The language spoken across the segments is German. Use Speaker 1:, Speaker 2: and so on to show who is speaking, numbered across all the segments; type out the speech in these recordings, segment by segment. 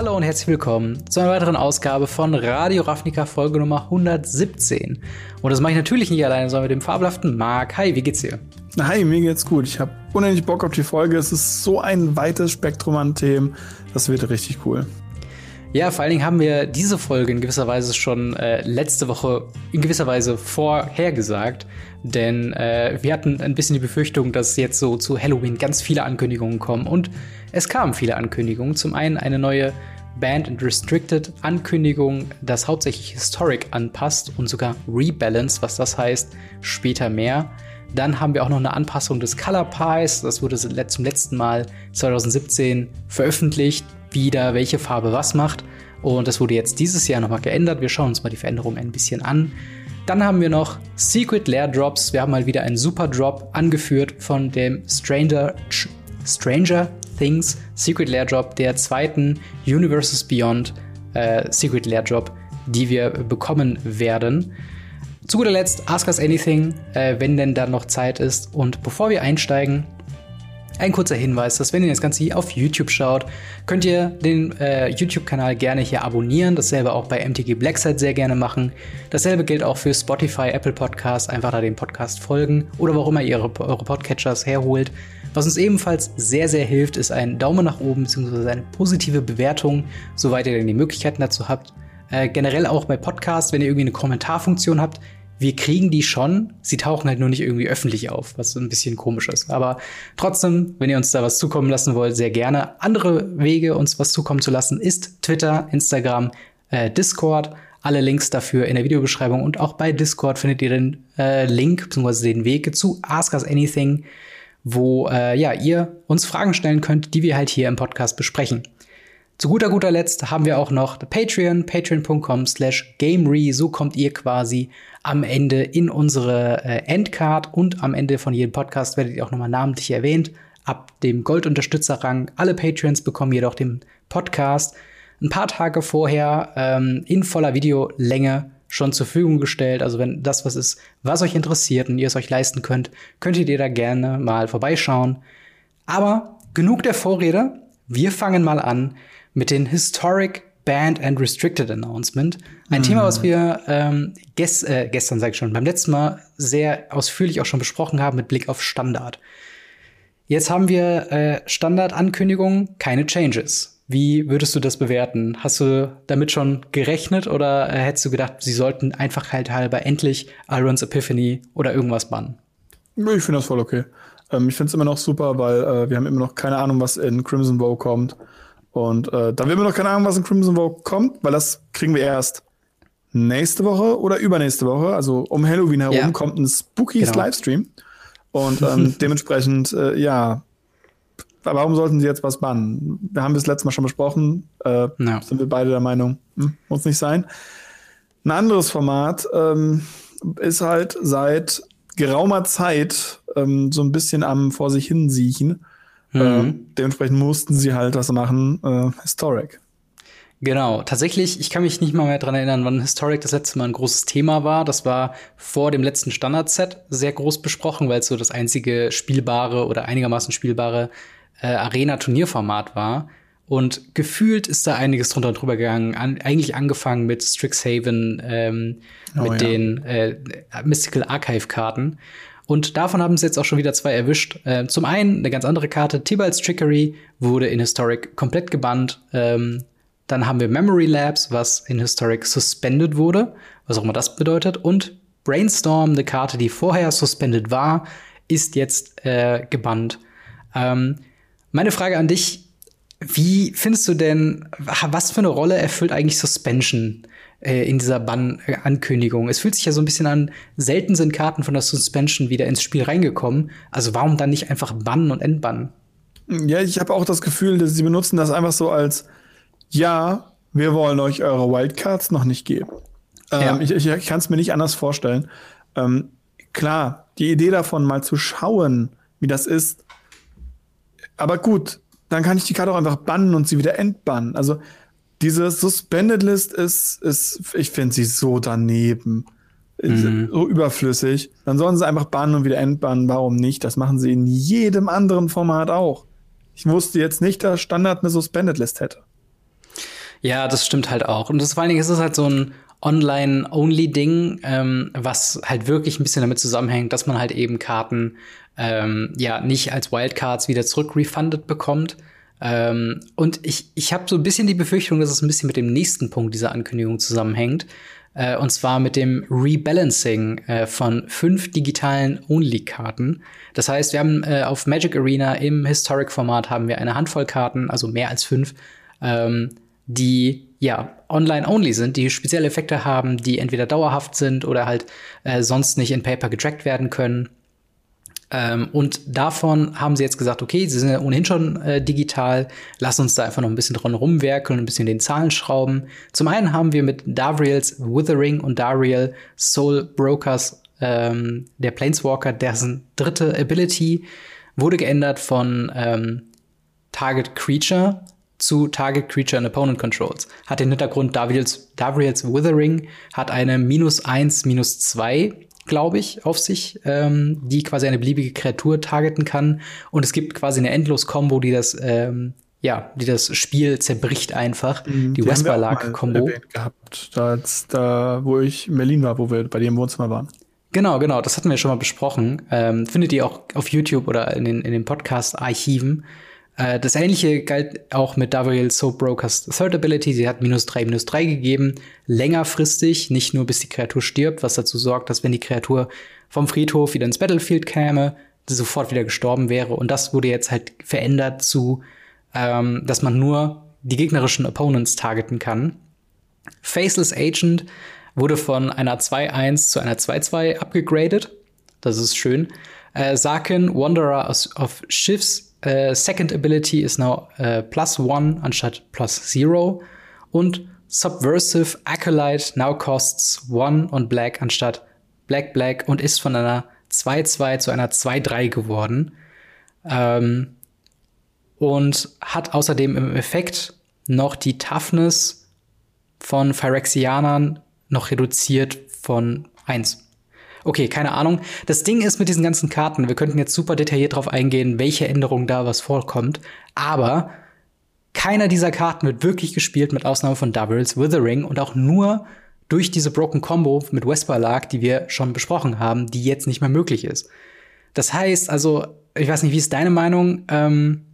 Speaker 1: Hallo und herzlich willkommen zu einer weiteren Ausgabe von Radio Ravnica Folge Nummer 117. Und das mache ich natürlich nicht alleine, sondern mit dem fabelhaften Marc. Hi, wie geht's dir?
Speaker 2: Hi, mir geht's gut. Ich habe unendlich Bock auf die Folge. Es ist so ein weites Spektrum an Themen. Das wird richtig cool.
Speaker 1: Ja, vor allen Dingen haben wir diese Folge in gewisser Weise schon äh, letzte Woche in gewisser Weise vorhergesagt. Denn äh, wir hatten ein bisschen die Befürchtung, dass jetzt so zu Halloween ganz viele Ankündigungen kommen. Und es kamen viele Ankündigungen. Zum einen eine neue Band and Restricted Ankündigung, das hauptsächlich Historic anpasst und sogar Rebalance, was das heißt, später mehr. Dann haben wir auch noch eine Anpassung des Color Pies. Das wurde zum letzten Mal 2017 veröffentlicht, wie da welche Farbe was macht. Und das wurde jetzt dieses Jahr nochmal geändert. Wir schauen uns mal die Veränderung ein bisschen an. Dann haben wir noch Secret Lair Drops. Wir haben mal wieder einen Super Drop angeführt von dem Stranger, Stranger Things Secret Lair Drop, der zweiten Universes Beyond äh, Secret Lair Drop, die wir bekommen werden. Zu guter Letzt Ask Us Anything, äh, wenn denn dann noch Zeit ist. Und bevor wir einsteigen, ein kurzer Hinweis, dass wenn ihr das Ganze hier auf YouTube schaut, könnt ihr den äh, YouTube-Kanal gerne hier abonnieren. Dasselbe auch bei MTG Blackside sehr gerne machen. Dasselbe gilt auch für Spotify, Apple Podcasts. Einfach da dem Podcast folgen oder immer ihr eure, eure Podcatchers herholt. Was uns ebenfalls sehr, sehr hilft, ist ein Daumen nach oben bzw. eine positive Bewertung, soweit ihr denn die Möglichkeiten dazu habt. Äh, generell auch bei Podcasts, wenn ihr irgendwie eine Kommentarfunktion habt, wir kriegen die schon, sie tauchen halt nur nicht irgendwie öffentlich auf, was ein bisschen komisch ist. Aber trotzdem, wenn ihr uns da was zukommen lassen wollt, sehr gerne. Andere Wege, uns was zukommen zu lassen, ist Twitter, Instagram, äh, Discord. Alle Links dafür in der Videobeschreibung und auch bei Discord findet ihr den äh, Link bzw. den Weg zu Ask Us Anything, wo äh, ja ihr uns Fragen stellen könnt, die wir halt hier im Podcast besprechen. Zu guter guter Letzt haben wir auch noch Patreon, patreon.com slash gamery. So kommt ihr quasi am Ende in unsere äh, Endcard und am Ende von jedem Podcast werdet ihr auch nochmal namentlich erwähnt. Ab dem Goldunterstützerrang. Alle Patreons bekommen jedoch den Podcast ein paar Tage vorher ähm, in voller Videolänge schon zur Verfügung gestellt. Also wenn das was ist, was euch interessiert und ihr es euch leisten könnt, könntet ihr da gerne mal vorbeischauen. Aber genug der Vorrede. Wir fangen mal an mit den Historic Banned and Restricted Announcement. Ein mhm. Thema, was wir ähm, ges äh, gestern, sag ich schon, beim letzten Mal sehr ausführlich auch schon besprochen haben mit Blick auf Standard. Jetzt haben wir äh, Standardankündigungen, keine Changes. Wie würdest du das bewerten? Hast du damit schon gerechnet oder äh, hättest du gedacht, sie sollten einfach halt halber endlich Irons Epiphany oder irgendwas bannen?
Speaker 2: Ich finde das voll okay. Ähm, ich finde es immer noch super, weil äh, wir haben immer noch keine Ahnung, was in Crimson Bow kommt. Und äh, dann haben wir noch keine Ahnung, was in Crimson Vogue kommt, weil das kriegen wir erst nächste Woche oder übernächste Woche. Also um Halloween herum ja. kommt ein Spookies genau. Livestream. Und ähm, dementsprechend, äh, ja, warum sollten sie jetzt was bannen? Wir haben das letzte Mal schon besprochen. Äh, no. Sind wir beide der Meinung, hm, muss nicht sein. Ein anderes Format ähm, ist halt seit geraumer Zeit ähm, so ein bisschen am vor sich hin siechen. Mhm. Äh, dementsprechend mussten sie halt das machen, äh, Historic.
Speaker 1: Genau, tatsächlich, ich kann mich nicht mal mehr dran erinnern, wann Historic das letzte Mal ein großes Thema war. Das war vor dem letzten Standard-Set sehr groß besprochen, weil es so das einzige spielbare oder einigermaßen spielbare äh, Arena-Turnierformat war. Und gefühlt ist da einiges drunter und drüber gegangen. An, eigentlich angefangen mit Strixhaven, ähm, oh, mit ja. den äh, Mystical Archive-Karten. Und davon haben es jetzt auch schon wieder zwei erwischt. Äh, zum einen eine ganz andere Karte, Tibalt's Trickery, wurde in Historic komplett gebannt. Ähm, dann haben wir Memory Labs, was in Historic suspended wurde, was auch immer das bedeutet. Und Brainstorm, eine Karte, die vorher suspended war, ist jetzt äh, gebannt. Ähm, meine Frage an dich, wie findest du denn, was für eine Rolle erfüllt eigentlich Suspension äh, in dieser Bann-Ankündigung. Es fühlt sich ja so ein bisschen an, selten sind Karten von der Suspension wieder ins Spiel reingekommen. Also warum dann nicht einfach bannen und entbannen?
Speaker 2: Ja, ich habe auch das Gefühl, dass sie benutzen das einfach so als, ja, wir wollen euch eure Wildcards noch nicht geben. Ähm, ja. Ich, ich kann es mir nicht anders vorstellen. Ähm, klar, die Idee davon mal zu schauen, wie das ist. Aber gut, dann kann ich die Karte auch einfach bannen und sie wieder entbannen. Also diese Suspended List ist, ist ich finde sie so daneben. Mhm. So überflüssig. Dann sollen sie einfach bannen und wieder entbannen. Warum nicht? Das machen sie in jedem anderen Format auch. Ich wusste jetzt nicht, dass Standard eine Suspended List hätte.
Speaker 1: Ja, das stimmt halt auch. Und das vor allen Dingen ist es halt so ein Online-Only-Ding, ähm, was halt wirklich ein bisschen damit zusammenhängt, dass man halt eben Karten ähm, ja nicht als Wildcards wieder zurückrefunded bekommt. Ähm, und ich, ich habe so ein bisschen die Befürchtung, dass es ein bisschen mit dem nächsten Punkt dieser Ankündigung zusammenhängt. Äh, und zwar mit dem Rebalancing äh, von fünf digitalen Only-Karten. Das heißt, wir haben äh, auf Magic Arena im Historic-Format haben wir eine Handvoll Karten, also mehr als fünf, ähm, die ja online-only sind, die spezielle Effekte haben, die entweder dauerhaft sind oder halt äh, sonst nicht in Paper getrackt werden können. Ähm, und davon haben sie jetzt gesagt, okay, sie sind ja ohnehin schon äh, digital, lass uns da einfach noch ein bisschen dran rumwerkeln und ein bisschen den Zahlen schrauben. Zum einen haben wir mit Davriel's Withering und Dariel Soul Brokers ähm, der Planeswalker, dessen dritte Ability wurde geändert von ähm, Target Creature zu Target Creature and Opponent Controls. Hat den Hintergrund Davriel's, Davriel's Withering, hat eine minus eins, minus zwei glaube ich, auf sich, ähm, die quasi eine beliebige Kreatur targeten kann. Und es gibt quasi eine Endlos-Kombo, die das, ähm, ja, die das Spiel zerbricht einfach. Mhm, die, die Wesperlark-Kombo.
Speaker 2: gehabt, da, da, wo ich in Berlin war, wo wir bei dir im Wohnzimmer waren.
Speaker 1: Genau, genau, das hatten wir schon mal besprochen. Ähm, findet ihr auch auf YouTube oder in den, in den Podcast-Archiven. Äh, das ähnliche galt auch mit Davriel Soap Brokers Third Ability. Sie hat minus drei, minus drei gegeben. Längerfristig, nicht nur bis die Kreatur stirbt, was dazu sorgt, dass wenn die Kreatur vom Friedhof wieder ins Battlefield käme, sofort wieder gestorben wäre. Und das wurde jetzt halt verändert zu, ähm, dass man nur die gegnerischen Opponents targeten kann. Faceless Agent wurde von einer 2-1 zu einer 2-2 abgegradet. Das ist schön. Äh, Saken, Wanderer of Shifts Uh, second ability is now uh, plus one anstatt plus zero. Und Subversive Acolyte now costs one on black anstatt black black und ist von einer 2-2 zu einer 2-3 geworden. Ähm, und hat außerdem im Effekt noch die Toughness von Phyrexianern noch reduziert von 1. Okay, keine Ahnung. Das Ding ist mit diesen ganzen Karten, wir könnten jetzt super detailliert drauf eingehen, welche Änderungen da was vorkommt, aber keiner dieser Karten wird wirklich gespielt, mit Ausnahme von Doubles, Withering und auch nur durch diese Broken Combo mit Wesperlark, die wir schon besprochen haben, die jetzt nicht mehr möglich ist. Das heißt, also, ich weiß nicht, wie ist deine Meinung? Ähm,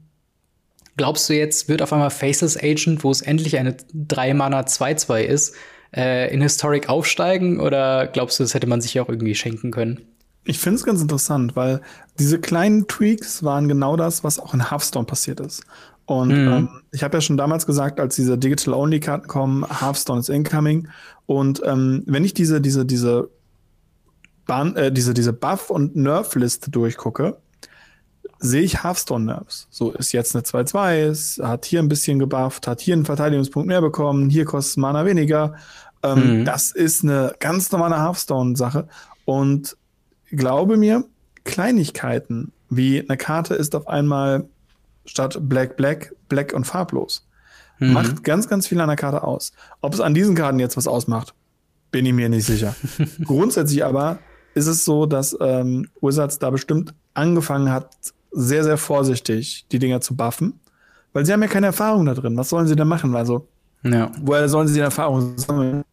Speaker 1: glaubst du jetzt, wird auf einmal Faceless Agent, wo es endlich eine 3-Mana 2-2 ist, äh, in Historic aufsteigen oder glaubst du, das hätte man sich auch irgendwie schenken können?
Speaker 2: Ich finde es ganz interessant, weil diese kleinen Tweaks waren genau das, was auch in Hearthstone passiert ist. Und mhm. ähm, ich habe ja schon damals gesagt, als diese Digital-Only-Karten kommen, Hearthstone is incoming. Und ähm, wenn ich diese, diese, diese, Bahn, äh, diese, diese Buff- und Nerf-Liste durchgucke, sehe ich Hearthstone-Nerfs. So ist jetzt eine 2-2, hat hier ein bisschen gebufft, hat hier einen Verteidigungspunkt mehr bekommen, hier kostet Mana weniger. Ähm, mhm. Das ist eine ganz normale Hearthstone-Sache. Und glaube mir, Kleinigkeiten wie eine Karte ist auf einmal statt Black, Black, Black und farblos. Mhm. Macht ganz, ganz viel an der Karte aus. Ob es an diesen Karten jetzt was ausmacht, bin ich mir nicht sicher. Grundsätzlich aber ist es so, dass ähm, Wizards da bestimmt angefangen hat, sehr, sehr vorsichtig die Dinger zu buffen, weil sie haben ja keine Erfahrung da drin. Was sollen sie denn machen? Also, ja. woher sollen sie die Erfahrung sammeln?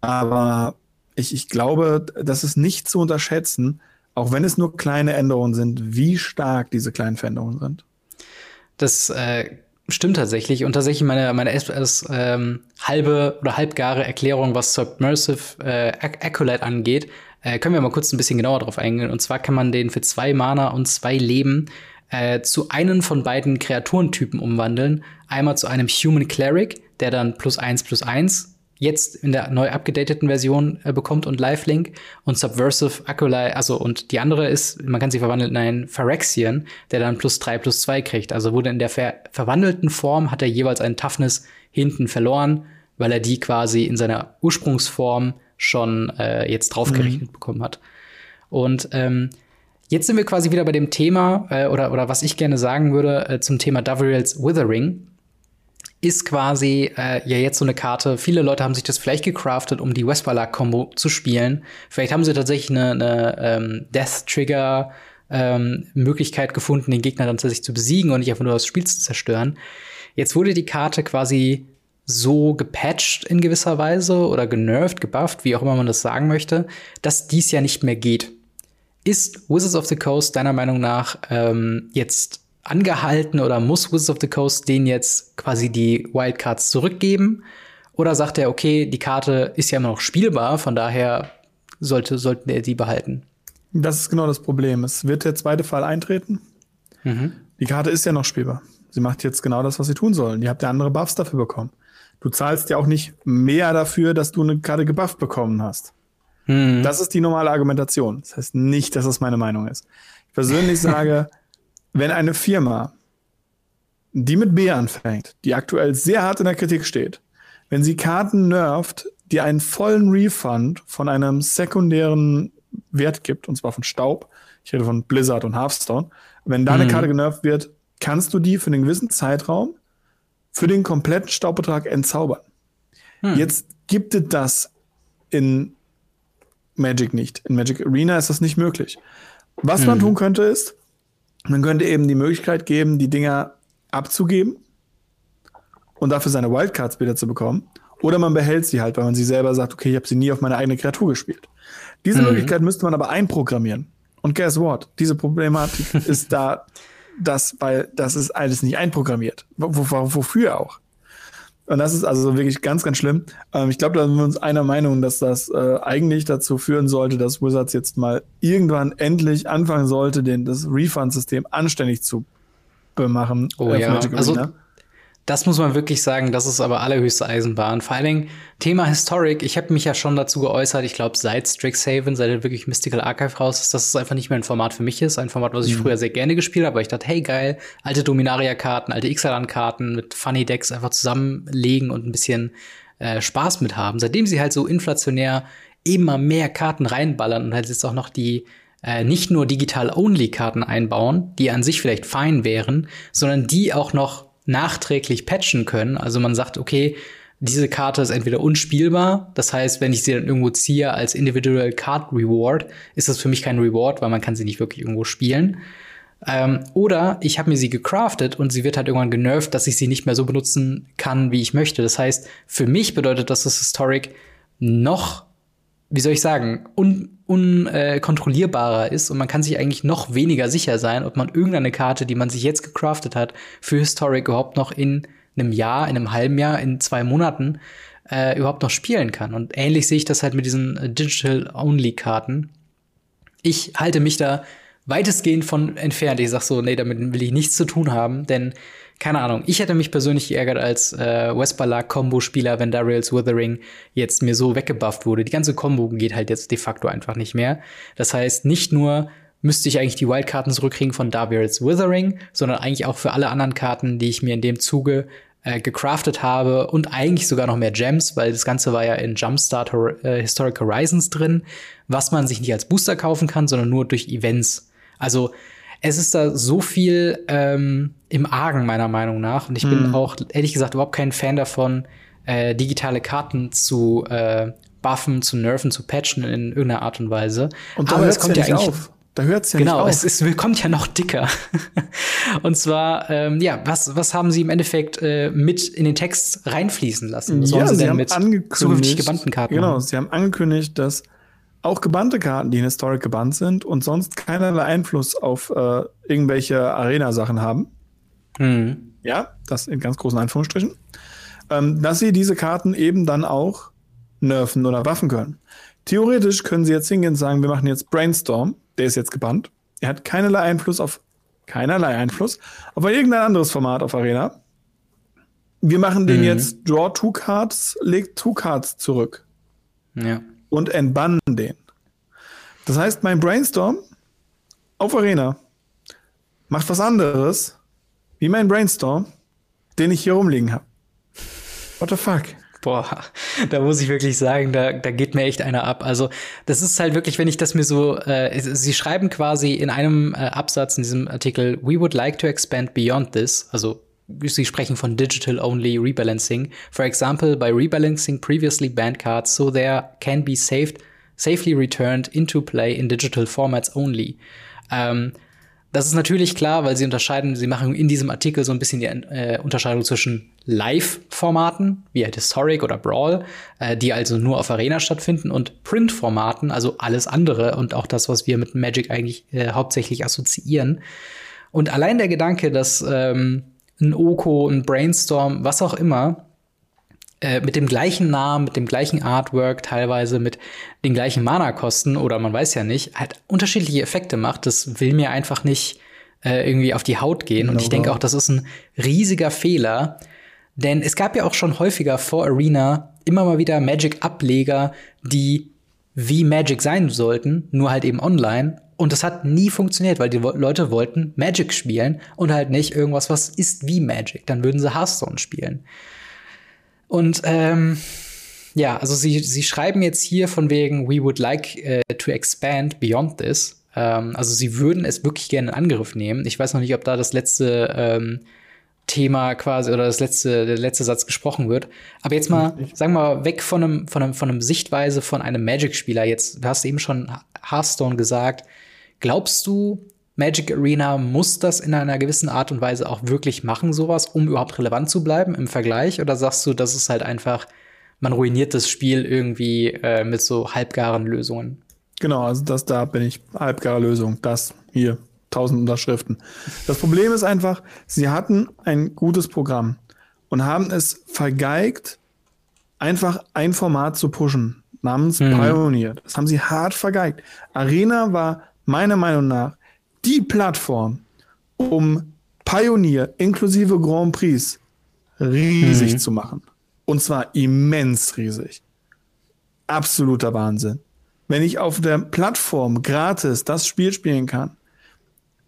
Speaker 2: Aber ich, ich glaube, das ist nicht zu unterschätzen, auch wenn es nur kleine Änderungen sind, wie stark diese kleinen Veränderungen sind.
Speaker 1: Das äh, stimmt tatsächlich. Und tatsächlich meine, meine erst, ähm, halbe oder halbgare Erklärung, was Submersive äh, Acolyte angeht, äh, können wir mal kurz ein bisschen genauer drauf eingehen. Und zwar kann man den für zwei Mana und zwei Leben äh, zu einem von beiden Kreaturentypen umwandeln. Einmal zu einem Human Cleric, der dann plus eins plus eins jetzt in der neu abgedateten Version äh, bekommt und Lifelink und Subversive Acolyte, also und die andere ist, man kann sie verwandeln in einen Phyrexian, der dann plus drei plus zwei kriegt. Also wurde in der ver verwandelten Form hat er jeweils einen Toughness hinten verloren, weil er die quasi in seiner Ursprungsform schon äh, jetzt draufgerechnet mhm. bekommen hat. Und ähm, Jetzt sind wir quasi wieder bei dem Thema, äh, oder, oder was ich gerne sagen würde, äh, zum Thema Davriel's Withering. Ist quasi äh, ja jetzt so eine Karte. Viele Leute haben sich das vielleicht gecraftet, um die Westballer-Kombo zu spielen. Vielleicht haben sie tatsächlich eine, eine ähm, Death-Trigger ähm, Möglichkeit gefunden, den Gegner dann tatsächlich zu besiegen und nicht einfach nur das Spiel zu zerstören. Jetzt wurde die Karte quasi so gepatcht in gewisser Weise oder genervt, gebufft, wie auch immer man das sagen möchte, dass dies ja nicht mehr geht. Ist Wizards of the Coast deiner Meinung nach ähm, jetzt angehalten oder muss Wizards of the Coast denen jetzt quasi die Wildcards zurückgeben? Oder sagt er, okay, die Karte ist ja immer noch spielbar, von daher sollte, sollten er die behalten?
Speaker 2: Das ist genau das Problem. Es wird der zweite Fall eintreten. Mhm. Die Karte ist ja noch spielbar. Sie macht jetzt genau das, was sie tun sollen. Ihr habt ja andere Buffs dafür bekommen. Du zahlst ja auch nicht mehr dafür, dass du eine Karte gebufft bekommen hast. Mhm. Das ist die normale Argumentation. Das heißt nicht, dass das meine Meinung ist. Ich persönlich sage, wenn eine Firma, die mit B anfängt, die aktuell sehr hart in der Kritik steht, wenn sie Karten nervt, die einen vollen Refund von einem sekundären Wert gibt, und zwar von Staub, ich rede von Blizzard und Hearthstone, wenn da eine mhm. Karte genervt wird, kannst du die für einen gewissen Zeitraum für den kompletten Staubbetrag entzaubern. Mhm. Jetzt gibt es das in Magic nicht. In Magic Arena ist das nicht möglich. Was mhm. man tun könnte ist, man könnte eben die Möglichkeit geben, die Dinger abzugeben und dafür seine Wildcards wieder zu bekommen. Oder man behält sie halt, weil man sie selber sagt, okay, ich habe sie nie auf meine eigene Kreatur gespielt. Diese mhm. Möglichkeit müsste man aber einprogrammieren. Und guess what? Diese Problematik ist da, das, weil das ist alles nicht einprogrammiert. W wofür auch? Und das ist also wirklich ganz, ganz schlimm. Ähm, ich glaube, da sind wir uns einer Meinung, dass das äh, eigentlich dazu führen sollte, dass Wizards jetzt mal irgendwann endlich anfangen sollte, den, das Refund-System anständig zu bemachen.
Speaker 1: Oh äh, ja, also das muss man wirklich sagen, das ist aber allerhöchste Eisenbahn. Vor allen Dingen Thema Historic, ich habe mich ja schon dazu geäußert, ich glaube, seit Strixhaven, seit wirklich Mystical Archive raus ist, dass es einfach nicht mehr ein Format für mich ist. Ein Format, was ich mhm. früher sehr gerne gespielt habe, aber ich dachte, hey geil, alte Dominaria-Karten, alte Ixalan-Karten mit Funny Decks einfach zusammenlegen und ein bisschen äh, Spaß mit haben. Seitdem sie halt so inflationär immer mehr Karten reinballern und halt jetzt auch noch die äh, nicht nur Digital-Only-Karten einbauen, die an sich vielleicht fein wären, sondern die auch noch nachträglich patchen können. Also man sagt, okay, diese Karte ist entweder unspielbar, das heißt, wenn ich sie dann irgendwo ziehe als Individual Card Reward, ist das für mich kein Reward, weil man kann sie nicht wirklich irgendwo spielen. Ähm, oder ich habe mir sie gecraftet und sie wird halt irgendwann genervt, dass ich sie nicht mehr so benutzen kann, wie ich möchte. Das heißt, für mich bedeutet das, dass Historic noch, wie soll ich sagen, un unkontrollierbarer äh, ist und man kann sich eigentlich noch weniger sicher sein, ob man irgendeine Karte, die man sich jetzt gecraftet hat, für Historic überhaupt noch in einem Jahr, in einem halben Jahr, in zwei Monaten äh, überhaupt noch spielen kann. Und ähnlich sehe ich das halt mit diesen äh, Digital-Only-Karten. Ich halte mich da weitestgehend von entfernt. Ich sag so, nee, damit will ich nichts zu tun haben, denn keine Ahnung, ich hätte mich persönlich geärgert als äh, Westballer-Combo-Spieler, wenn Darius Withering jetzt mir so weggebufft wurde. Die ganze Combo geht halt jetzt de facto einfach nicht mehr. Das heißt, nicht nur müsste ich eigentlich die Wildkarten zurückkriegen von Darius Withering, sondern eigentlich auch für alle anderen Karten, die ich mir in dem Zuge äh, gecraftet habe und eigentlich sogar noch mehr Gems, weil das Ganze war ja in Jumpstart Hor äh, Historic Horizons drin, was man sich nicht als Booster kaufen kann, sondern nur durch Events. Also es ist da so viel ähm, im Argen, meiner Meinung nach. Und ich bin mhm. auch, ehrlich gesagt, überhaupt kein Fan davon, äh, digitale Karten zu äh, buffen, zu nerven, zu patchen in irgendeiner Art und Weise.
Speaker 2: Und da Aber es kommt ja, ja eigentlich auf. Da hört es ja
Speaker 1: genau,
Speaker 2: nicht auf.
Speaker 1: Genau, es, kommt ja noch dicker. und zwar, ähm, ja, was, was haben Sie im Endeffekt äh, mit in den Text reinfließen lassen? Was
Speaker 2: ja,
Speaker 1: Sie,
Speaker 2: Sie haben mit zukünftig
Speaker 1: gebannten Karten
Speaker 2: Genau, machen? Sie haben angekündigt, dass auch gebannte Karten, die in Historic gebannt sind und sonst keinerlei Einfluss auf äh, irgendwelche Arena-Sachen haben. Mhm. Ja, das in ganz großen Anführungsstrichen. Ähm, dass sie diese Karten eben dann auch nerven oder waffen können. Theoretisch können sie jetzt hingehen und sagen, wir machen jetzt Brainstorm, der ist jetzt gebannt. Er hat keinerlei Einfluss auf keinerlei Einfluss auf irgendein anderes Format auf Arena. Wir machen den mhm. jetzt Draw Two Cards, legt Two Cards zurück.
Speaker 1: Ja
Speaker 2: und entbannen den. Das heißt, mein Brainstorm auf Arena macht was anderes wie mein Brainstorm, den ich hier rumliegen habe. What the fuck?
Speaker 1: Boah, da muss ich wirklich sagen, da, da geht mir echt einer ab. Also das ist halt wirklich, wenn ich das mir so, äh, sie schreiben quasi in einem äh, Absatz in diesem Artikel, we would like to expand beyond this, also Sie sprechen von Digital-Only Rebalancing. For example, by rebalancing previously banned cards so there can be saved, safely returned into play in digital formats only. Ähm, Das ist natürlich klar, weil sie unterscheiden, sie machen in diesem Artikel so ein bisschen die äh, Unterscheidung zwischen Live-Formaten, wie halt Historic oder Brawl, äh, die also nur auf Arena stattfinden, und Print-Formaten, also alles andere und auch das, was wir mit Magic eigentlich äh, hauptsächlich assoziieren. Und allein der Gedanke, dass ähm, ein Oko, ein Brainstorm, was auch immer, äh, mit dem gleichen Namen, mit dem gleichen Artwork, teilweise mit den gleichen Mana-Kosten oder man weiß ja nicht, halt unterschiedliche Effekte macht, das will mir einfach nicht äh, irgendwie auf die Haut gehen. Und ich denke auch, das ist ein riesiger Fehler, denn es gab ja auch schon häufiger vor Arena immer mal wieder Magic-Ableger, die wie Magic sein sollten, nur halt eben online. Und das hat nie funktioniert, weil die Leute wollten Magic spielen und halt nicht irgendwas, was ist wie Magic. Dann würden sie Hearthstone spielen. Und ähm, ja, also sie, sie schreiben jetzt hier von wegen, we would like uh, to expand beyond this. Ähm, also sie würden es wirklich gerne in Angriff nehmen. Ich weiß noch nicht, ob da das letzte ähm, Thema quasi oder das letzte, der letzte Satz gesprochen wird. Aber jetzt mal, sagen wir mal, weg von einem, von einem, von einem Sichtweise von einem Magic-Spieler. Jetzt, du hast eben schon Hearthstone gesagt. Glaubst du, Magic Arena muss das in einer gewissen Art und Weise auch wirklich machen, sowas, um überhaupt relevant zu bleiben im Vergleich? Oder sagst du, das ist halt einfach, man ruiniert das Spiel irgendwie äh, mit so halbgaren Lösungen?
Speaker 2: Genau, also das da bin ich halbgare Lösung. Das hier, tausend Unterschriften. Das Problem ist einfach, sie hatten ein gutes Programm und haben es vergeigt, einfach ein Format zu pushen, namens mhm. Pioneer. Das haben sie hart vergeigt. Arena war meiner Meinung nach die Plattform, um Pioneer inklusive Grand Prix riesig mhm. zu machen. Und zwar immens riesig. Absoluter Wahnsinn. Wenn ich auf der Plattform gratis das Spiel spielen kann,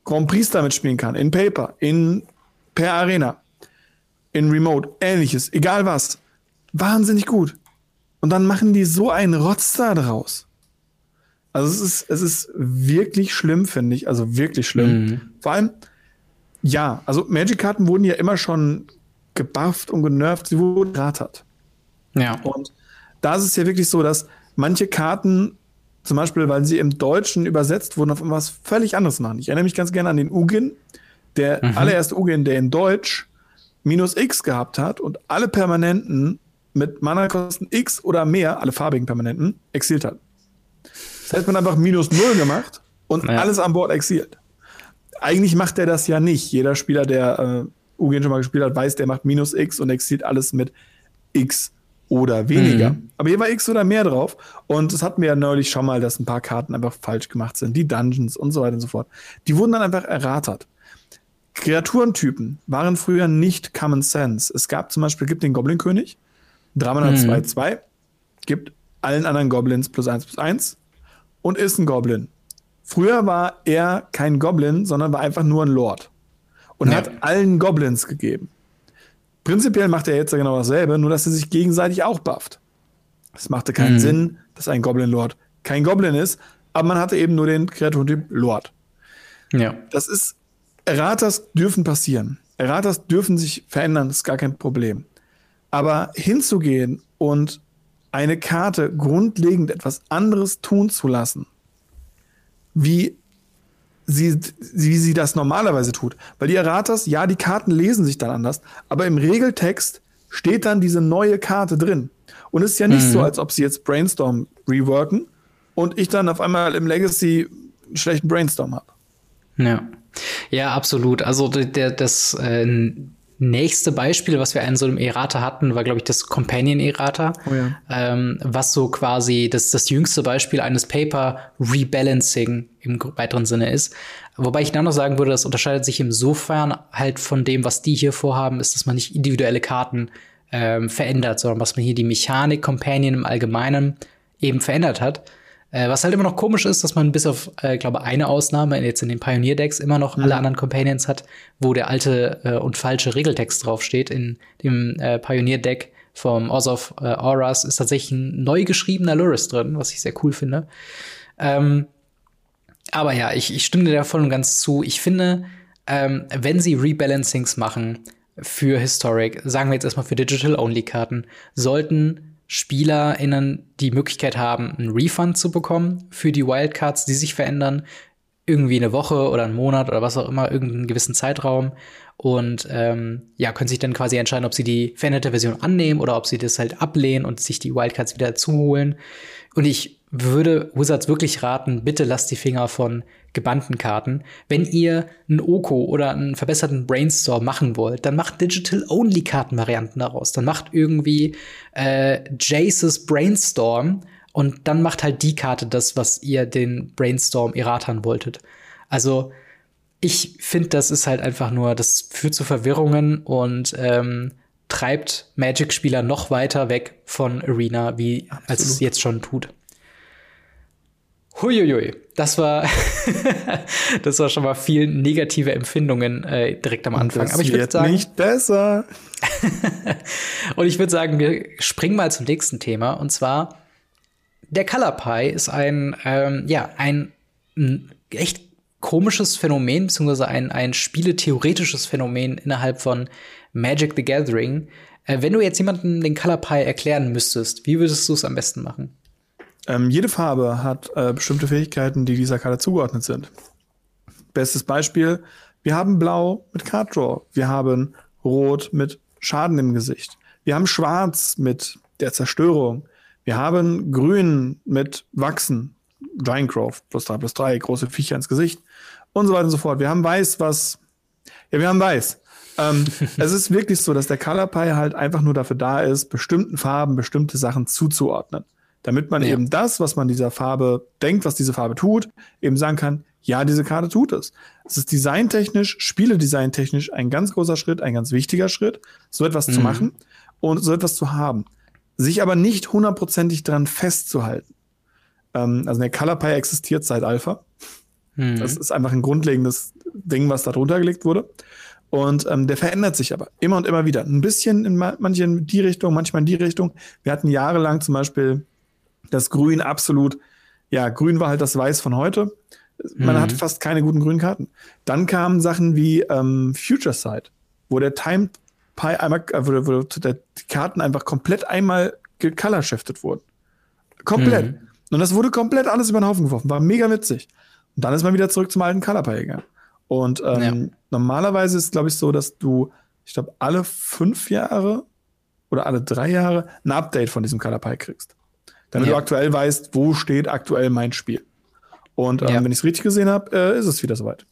Speaker 2: Grand Prix damit spielen kann, in Paper, in per Arena, in Remote, ähnliches, egal was, wahnsinnig gut. Und dann machen die so einen Rotz da draus. Also es ist, es ist wirklich schlimm, finde ich. Also wirklich schlimm. Mhm. Vor allem, ja, also Magic-Karten wurden ja immer schon gebufft und genervt, sie wurden rattert. Ja. Und da ist es ja wirklich so, dass manche Karten, zum Beispiel, weil sie im Deutschen übersetzt wurden, auf irgendwas völlig anderes machen. Ich erinnere mich ganz gerne an den Ugin, der mhm. allererste Ugin, der in Deutsch minus X gehabt hat und alle Permanenten mit Mana-Kosten X oder mehr, alle farbigen Permanenten, exiliert hat. Das heißt, man einfach minus null gemacht und ja. alles an Bord exilt. Eigentlich macht er das ja nicht. Jeder Spieler, der äh, Ugen schon mal gespielt hat, weiß, der macht minus X und exilt alles mit X oder weniger. Mhm. Aber hier war X oder mehr drauf. Und es hatten wir ja neulich schon mal, dass ein paar Karten einfach falsch gemacht sind. Die Dungeons und so weiter und so fort. Die wurden dann einfach erratert. Kreaturentypen waren früher nicht Common Sense. Es gab zum Beispiel, gibt den Goblin-König, 302, mhm. gibt allen anderen Goblins plus 1 plus 1 und ist ein Goblin. Früher war er kein Goblin, sondern war einfach nur ein Lord. Und ja. hat allen Goblins gegeben. Prinzipiell macht er jetzt ja genau dasselbe, nur dass er sich gegenseitig auch bufft. Es machte keinen mhm. Sinn, dass ein Goblin-Lord kein Goblin ist, aber man hatte eben nur den Kreaturtyp Lord. Ja. Das ist, Erratas dürfen passieren. Erratas dürfen sich verändern, das ist gar kein Problem. Aber hinzugehen und eine Karte grundlegend etwas anderes tun zu lassen, wie sie, wie sie das normalerweise tut. Weil die Erratas, ja, die Karten lesen sich dann anders, aber im Regeltext steht dann diese neue Karte drin. Und es ist ja nicht mhm. so, als ob sie jetzt Brainstorm reworken und ich dann auf einmal im Legacy einen schlechten Brainstorm habe.
Speaker 1: Ja. Ja, absolut. Also der, das äh, nächste Beispiel, was wir in so einem Errata hatten, war, glaube ich, das Companion-Errata, oh ja. ähm, was so quasi das, das jüngste Beispiel eines Paper-Rebalancing im weiteren Sinne ist. Wobei ich dann noch sagen würde, das unterscheidet sich insofern halt von dem, was die hier vorhaben, ist, dass man nicht individuelle Karten ähm, verändert, sondern was man hier die Mechanik Companion im Allgemeinen eben verändert hat. Äh, was halt immer noch komisch ist, dass man bis auf, äh, glaube eine Ausnahme jetzt in den Pioneer-Decks immer noch mhm. alle anderen Companions hat, wo der alte äh, und falsche Regeltext draufsteht. In dem äh, Pioneer-Deck vom Oz of äh, Auras ist tatsächlich ein neu geschriebener Luris drin, was ich sehr cool finde. Ähm, aber ja, ich, ich stimme dir da voll und ganz zu. Ich finde, ähm, wenn sie Rebalancings machen für Historic, sagen wir jetzt erstmal für Digital-Only-Karten, sollten SpielerInnen die Möglichkeit haben, einen Refund zu bekommen für die Wildcards, die sich verändern. irgendwie eine Woche oder einen Monat oder was auch immer, irgendeinen gewissen Zeitraum und ähm, ja, können sich dann quasi entscheiden, ob sie die veränderte Version annehmen oder ob sie das halt ablehnen und sich die Wildcards wieder zuholen. Und ich würde Wizards wirklich raten, bitte lasst die Finger von gebannten Karten. Wenn ihr einen Oko oder einen verbesserten Brainstorm machen wollt, dann macht Digital-Only-Karten-Varianten daraus. Dann macht irgendwie äh, Jace's Brainstorm und dann macht halt die Karte das, was ihr den Brainstorm erratern wolltet. Also ich finde, das ist halt einfach nur, das führt zu Verwirrungen und ähm, treibt Magic-Spieler noch weiter weg von Arena, wie Absolut. als es jetzt schon tut. Huiuiui, das war, das war schon mal viel negative Empfindungen äh, direkt am Anfang.
Speaker 2: Das Aber ich würde sagen, nicht besser.
Speaker 1: und ich würde sagen, wir springen mal zum nächsten Thema und zwar der Color Pie ist ein, ähm, ja, ein, ein echt komisches Phänomen, beziehungsweise ein, ein spieletheoretisches Phänomen innerhalb von Magic the Gathering. Äh, wenn du jetzt jemandem den Color Pie erklären müsstest, wie würdest du es am besten machen?
Speaker 2: Ähm, jede Farbe hat äh, bestimmte Fähigkeiten, die dieser Karte zugeordnet sind. Bestes Beispiel, wir haben Blau mit Card Draw, wir haben Rot mit Schaden im Gesicht, wir haben Schwarz mit der Zerstörung, wir haben Grün mit Wachsen, Giantcroft, plus drei plus drei, große Viecher ins Gesicht und so weiter und so fort. Wir haben Weiß, was. Ja, wir haben Weiß. ähm, es ist wirklich so, dass der Color Pie halt einfach nur dafür da ist, bestimmten Farben bestimmte Sachen zuzuordnen. Damit man ja. eben das, was man dieser Farbe denkt, was diese Farbe tut, eben sagen kann, ja, diese Karte tut es. Es ist designtechnisch, spieledesigntechnisch ein ganz großer Schritt, ein ganz wichtiger Schritt, so etwas mhm. zu machen und so etwas zu haben. Sich aber nicht hundertprozentig dran festzuhalten. Ähm, also der Color Pie existiert seit Alpha. Mhm. Das ist einfach ein grundlegendes Ding, was da drunter gelegt wurde. Und ähm, der verändert sich aber immer und immer wieder. Ein bisschen in ma manchen in die Richtung, manchmal in die Richtung. Wir hatten jahrelang zum Beispiel das Grün absolut, ja, Grün war halt das Weiß von heute. Man mhm. hatte fast keine guten grünen Karten. Dann kamen Sachen wie ähm, Future Sight, wo der Time Pie einmal, äh, wo, wo die Karten einfach komplett einmal gecolor shifted wurden. Komplett. Mhm. Und das wurde komplett alles über den Haufen geworfen. War mega witzig. Und dann ist man wieder zurück zum alten Color Pie gegangen. Und ähm, ja. normalerweise ist, glaube ich, so, dass du, ich glaube, alle fünf Jahre oder alle drei Jahre ein Update von diesem Color Pie kriegst. Damit ja. du aktuell weißt, wo steht aktuell mein Spiel. Und ähm, ja. wenn ich es richtig gesehen habe, äh, ist es wieder soweit.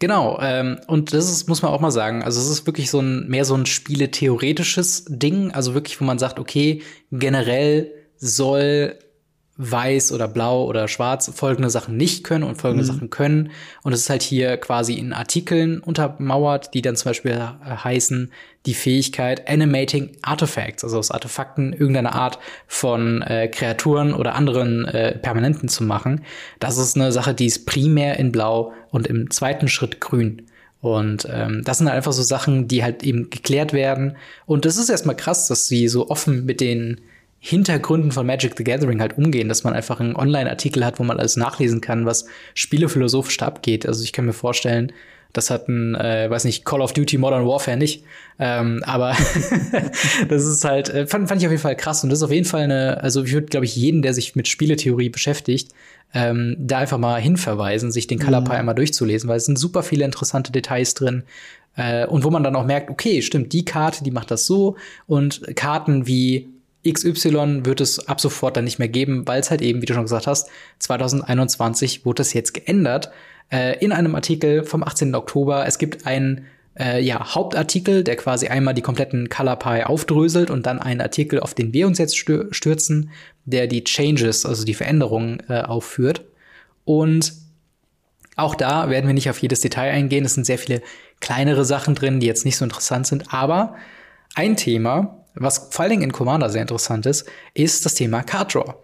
Speaker 1: Genau, ähm, und das ist, muss man auch mal sagen, also es ist wirklich so ein mehr so ein spieletheoretisches Ding, also wirklich, wo man sagt, okay, generell soll weiß oder blau oder schwarz folgende Sachen nicht können und folgende mhm. Sachen können. Und es ist halt hier quasi in Artikeln untermauert, die dann zum Beispiel äh, heißen, die Fähigkeit Animating Artifacts, also aus Artefakten irgendeine Art von äh, Kreaturen oder anderen äh, Permanenten zu machen. Das ist eine Sache, die ist primär in blau und im zweiten Schritt grün. Und ähm, das sind halt einfach so Sachen, die halt eben geklärt werden. Und das ist erstmal krass, dass sie so offen mit den Hintergründen von Magic the Gathering halt umgehen, dass man einfach einen Online-Artikel hat, wo man alles nachlesen kann, was spielephilosophisch abgeht. Also ich kann mir vorstellen, das hat ein, äh, weiß nicht, Call of Duty Modern Warfare nicht. Ähm, aber das ist halt, äh, fand, fand ich auf jeden Fall krass. Und das ist auf jeden Fall eine, also ich würde, glaube ich, jeden, der sich mit Spieletheorie beschäftigt, ähm, da einfach mal hinverweisen, sich den Color Pie mhm. einmal durchzulesen, weil es sind super viele interessante Details drin. Äh, und wo man dann auch merkt, okay, stimmt, die Karte, die macht das so. Und Karten wie XY wird es ab sofort dann nicht mehr geben, weil es halt eben, wie du schon gesagt hast, 2021 wurde es jetzt geändert. Äh, in einem Artikel vom 18. Oktober. Es gibt einen äh, ja, Hauptartikel, der quasi einmal die kompletten Color Pie aufdröselt und dann einen Artikel, auf den wir uns jetzt stürzen, der die Changes, also die Veränderungen äh, aufführt. Und auch da werden wir nicht auf jedes Detail eingehen. Es sind sehr viele kleinere Sachen drin, die jetzt nicht so interessant sind. Aber ein Thema, was vor allen Dingen in Commander sehr interessant ist, ist das Thema Card Draw.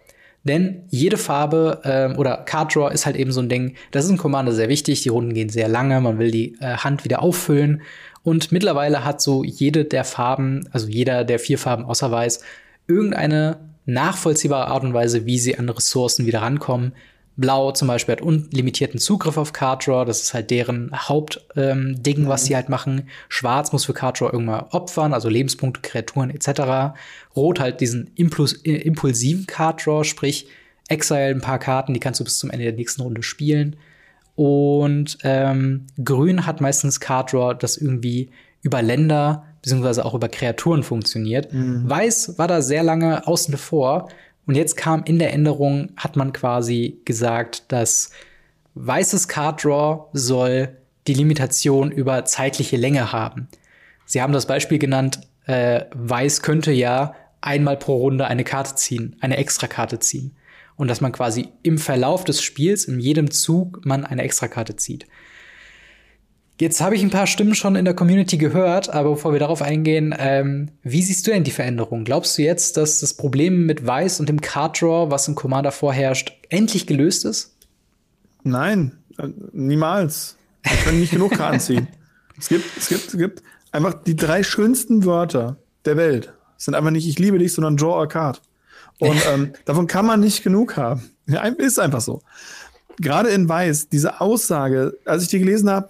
Speaker 1: Denn jede Farbe ähm, oder Card Draw ist halt eben so ein Ding, das ist in Commander sehr wichtig, die Runden gehen sehr lange, man will die äh, Hand wieder auffüllen. Und mittlerweile hat so jede der Farben, also jeder der vier Farben außer Weiß, irgendeine nachvollziehbare Art und Weise, wie sie an Ressourcen wieder rankommen. Blau zum Beispiel hat unlimitierten Zugriff auf Card Draw, das ist halt deren Hauptding, ähm, was sie halt machen. Schwarz muss für Card Draw irgendwann opfern, also Lebenspunkte, Kreaturen etc. Rot halt diesen Impuls äh, impulsiven Card Draw, sprich Exile ein paar Karten, die kannst du bis zum Ende der nächsten Runde spielen. Und ähm, Grün hat meistens Card Draw, das irgendwie über Länder beziehungsweise auch über Kreaturen funktioniert. Mhm. Weiß war da sehr lange außen vor. Und jetzt kam in der Änderung, hat man quasi gesagt, dass weißes Card Draw soll die Limitation über zeitliche Länge haben. Sie haben das Beispiel genannt, äh, Weiß könnte ja einmal pro Runde eine Karte ziehen, eine Extrakarte ziehen. Und dass man quasi im Verlauf des Spiels, in jedem Zug, man eine Extrakarte zieht. Jetzt habe ich ein paar Stimmen schon in der Community gehört, aber bevor wir darauf eingehen, ähm, wie siehst du denn die Veränderung? Glaubst du jetzt, dass das Problem mit Weiß und dem Card Draw, was im Commander vorherrscht, endlich gelöst ist?
Speaker 2: Nein, äh, niemals. Wir können nicht genug Karten ziehen. Es gibt, es gibt, es gibt einfach die drei schönsten Wörter der Welt. Es sind einfach nicht ich liebe dich, sondern draw a card. Und ähm, davon kann man nicht genug haben. Ist einfach so. Gerade in Weiß, diese Aussage, als ich die gelesen habe,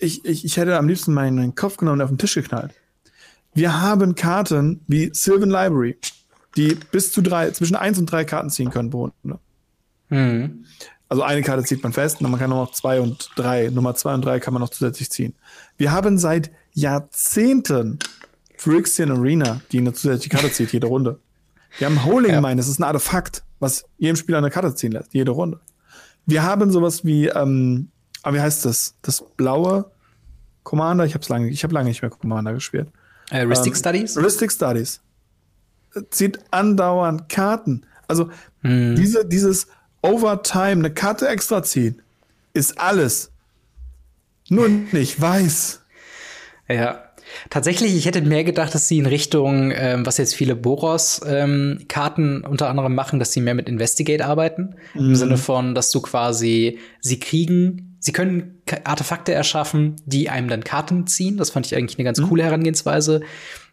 Speaker 2: ich, ich, ich hätte am liebsten meinen Kopf genommen und auf den Tisch geknallt. Wir haben Karten wie Sylvan Library, die bis zu drei, zwischen eins und drei Karten ziehen können pro Runde. Mhm. Also eine Karte zieht man fest, und man kann noch zwei und drei, Nummer zwei und drei kann man noch zusätzlich ziehen. Wir haben seit Jahrzehnten Phyrexian Arena, die eine zusätzliche Karte zieht, jede Runde. Wir haben Holding ja. Mine, das ist ein Artefakt, was jedem Spieler eine Karte ziehen lässt, jede Runde. Wir haben sowas wie ähm, aber wie heißt das? Das blaue Commander? Ich habe lange, ich habe lange nicht mehr Commander gespielt.
Speaker 1: Äh, Ristic ähm, Studies?
Speaker 2: Ristic Studies. Zieht andauernd Karten. Also hm. diese, dieses Overtime, eine Karte extra ziehen, ist alles. Nur nicht weiß.
Speaker 1: Ja. Tatsächlich, ich hätte mehr gedacht, dass sie in Richtung, ähm, was jetzt viele Boros-Karten ähm, unter anderem machen, dass sie mehr mit Investigate arbeiten. Mhm. Im Sinne von, dass du quasi sie kriegen, sie können Artefakte erschaffen, die einem dann Karten ziehen. Das fand ich eigentlich eine ganz mhm. coole Herangehensweise.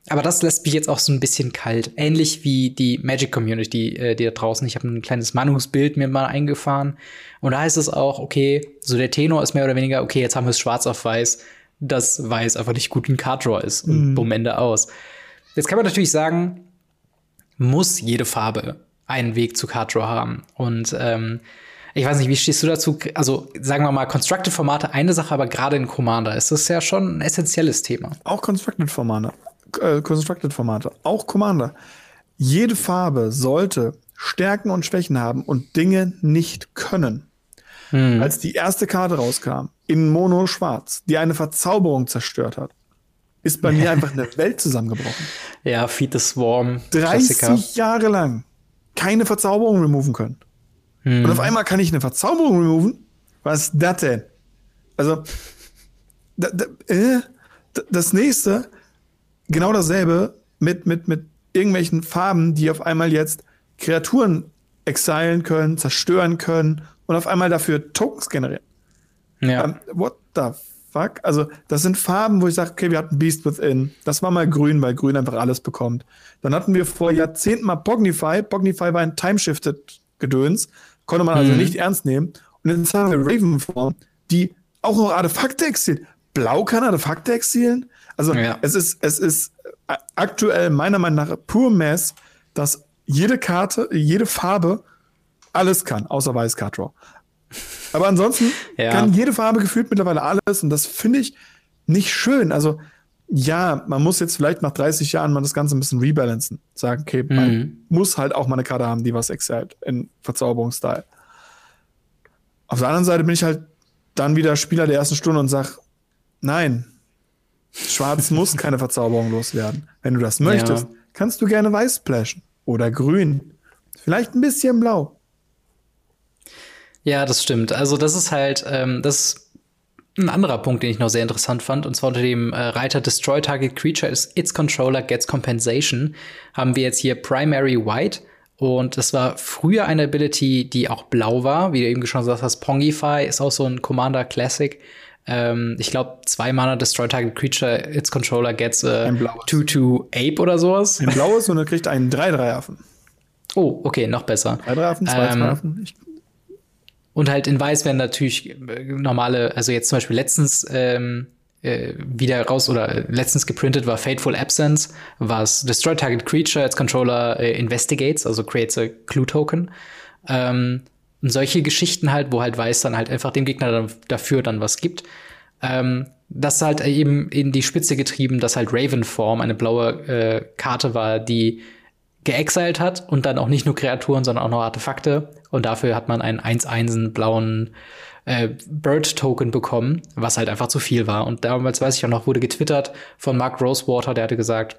Speaker 1: Aber das lässt mich jetzt auch so ein bisschen kalt. Ähnlich wie die Magic Community, äh, die da draußen. Ich habe ein kleines Meinungsbild mir mal eingefahren. Und da heißt es auch, okay, so der Tenor ist mehr oder weniger, okay, jetzt haben wir es schwarz auf weiß, dass weiß einfach nicht gut ein Card Draw ist. Und mhm. bumm, Ende aus. Jetzt kann man natürlich sagen, muss jede Farbe einen Weg zu Card Draw haben. Und ähm, ich weiß nicht, wie stehst du dazu? Also sagen wir mal, Constructed-Formate eine Sache, aber gerade in Commander ist das ja schon ein essentielles Thema.
Speaker 2: Auch Constructed-Formate. Äh, Constructed-Formate. Auch Commander. Jede Farbe sollte Stärken und Schwächen haben und Dinge nicht können. Hm. Als die erste Karte rauskam, in Mono Schwarz, die eine Verzauberung zerstört hat, ist bei mir einfach eine Welt zusammengebrochen.
Speaker 1: Ja, Feed the Swarm.
Speaker 2: 30 Klassiker. Jahre lang keine Verzauberung removen können. Hm. Und auf einmal kann ich eine Verzauberung removen. Was ist das denn? Also, da, da, äh, das nächste, genau dasselbe mit, mit, mit irgendwelchen Farben, die auf einmal jetzt Kreaturen exilen können, zerstören können und auf einmal dafür Tokens generieren. Ja. Um, ähm, what the fuck? Also, das sind Farben, wo ich sage, okay, wir hatten Beast Within. Das war mal grün, weil grün einfach alles bekommt. Dann hatten wir vor Jahrzehnten mal Pognify. Pognify war ein Timeshifted Gedöns. Konnte man also mhm. nicht ernst nehmen. Und jetzt haben wir Ravenform, die auch noch Artefakte exiliert. Blau kann Artefakte exilieren? Also ja. es ist, es ist aktuell meiner Meinung nach pur Mess, dass jede Karte, jede Farbe alles kann, außer Weiß Card Draw. Aber ansonsten ja. kann jede Farbe gefühlt mittlerweile alles und das finde ich nicht schön. Also ja, man muss jetzt vielleicht nach 30 Jahren mal das Ganze ein bisschen rebalancen. Sagen, okay, mhm. man muss halt auch mal eine Karte haben, die was exalt in Verzauberungsstyle. Auf der anderen Seite bin ich halt dann wieder Spieler der ersten Stunde und sag, nein, Schwarz muss keine Verzauberung loswerden. Wenn du das möchtest, ja. kannst du gerne weiß splashen oder grün. Vielleicht ein bisschen blau.
Speaker 1: Ja, das stimmt. Also das ist halt, ähm, das ein anderer Punkt, den ich noch sehr interessant fand, und zwar unter dem äh, Reiter Destroy Target Creature is its Controller gets Compensation, haben wir jetzt hier Primary White. Und das war früher eine Ability, die auch blau war, wie du eben schon gesagt hast. Pongify ist auch so ein Commander Classic. Ähm, ich glaube, zwei Mana Destroy Target Creature, its Controller gets a 2-2 Ape oder sowas.
Speaker 2: Ein blaues und er kriegt einen 3-3-Affen.
Speaker 1: Oh, okay, noch besser.
Speaker 2: 3-3-Affen, 2-2-Affen. Ähm,
Speaker 1: und halt in Weiß werden natürlich äh, normale, also jetzt zum Beispiel letztens ähm, äh, wieder raus oder letztens geprintet war Fateful Absence, was Destroy Target Creature als Controller äh, investigates, also creates a Clue Token. Ähm, Und solche Geschichten halt, wo halt Weiß dann halt einfach dem Gegner dann dafür dann was gibt. Ähm, das halt eben in die Spitze getrieben, dass halt Ravenform eine blaue äh, Karte war, die geexiled hat und dann auch nicht nur Kreaturen, sondern auch noch Artefakte. Und dafür hat man einen 1-1 blauen äh, Bird-Token bekommen, was halt einfach zu viel war. Und damals weiß ich auch noch, wurde getwittert von Mark Rosewater, der hatte gesagt,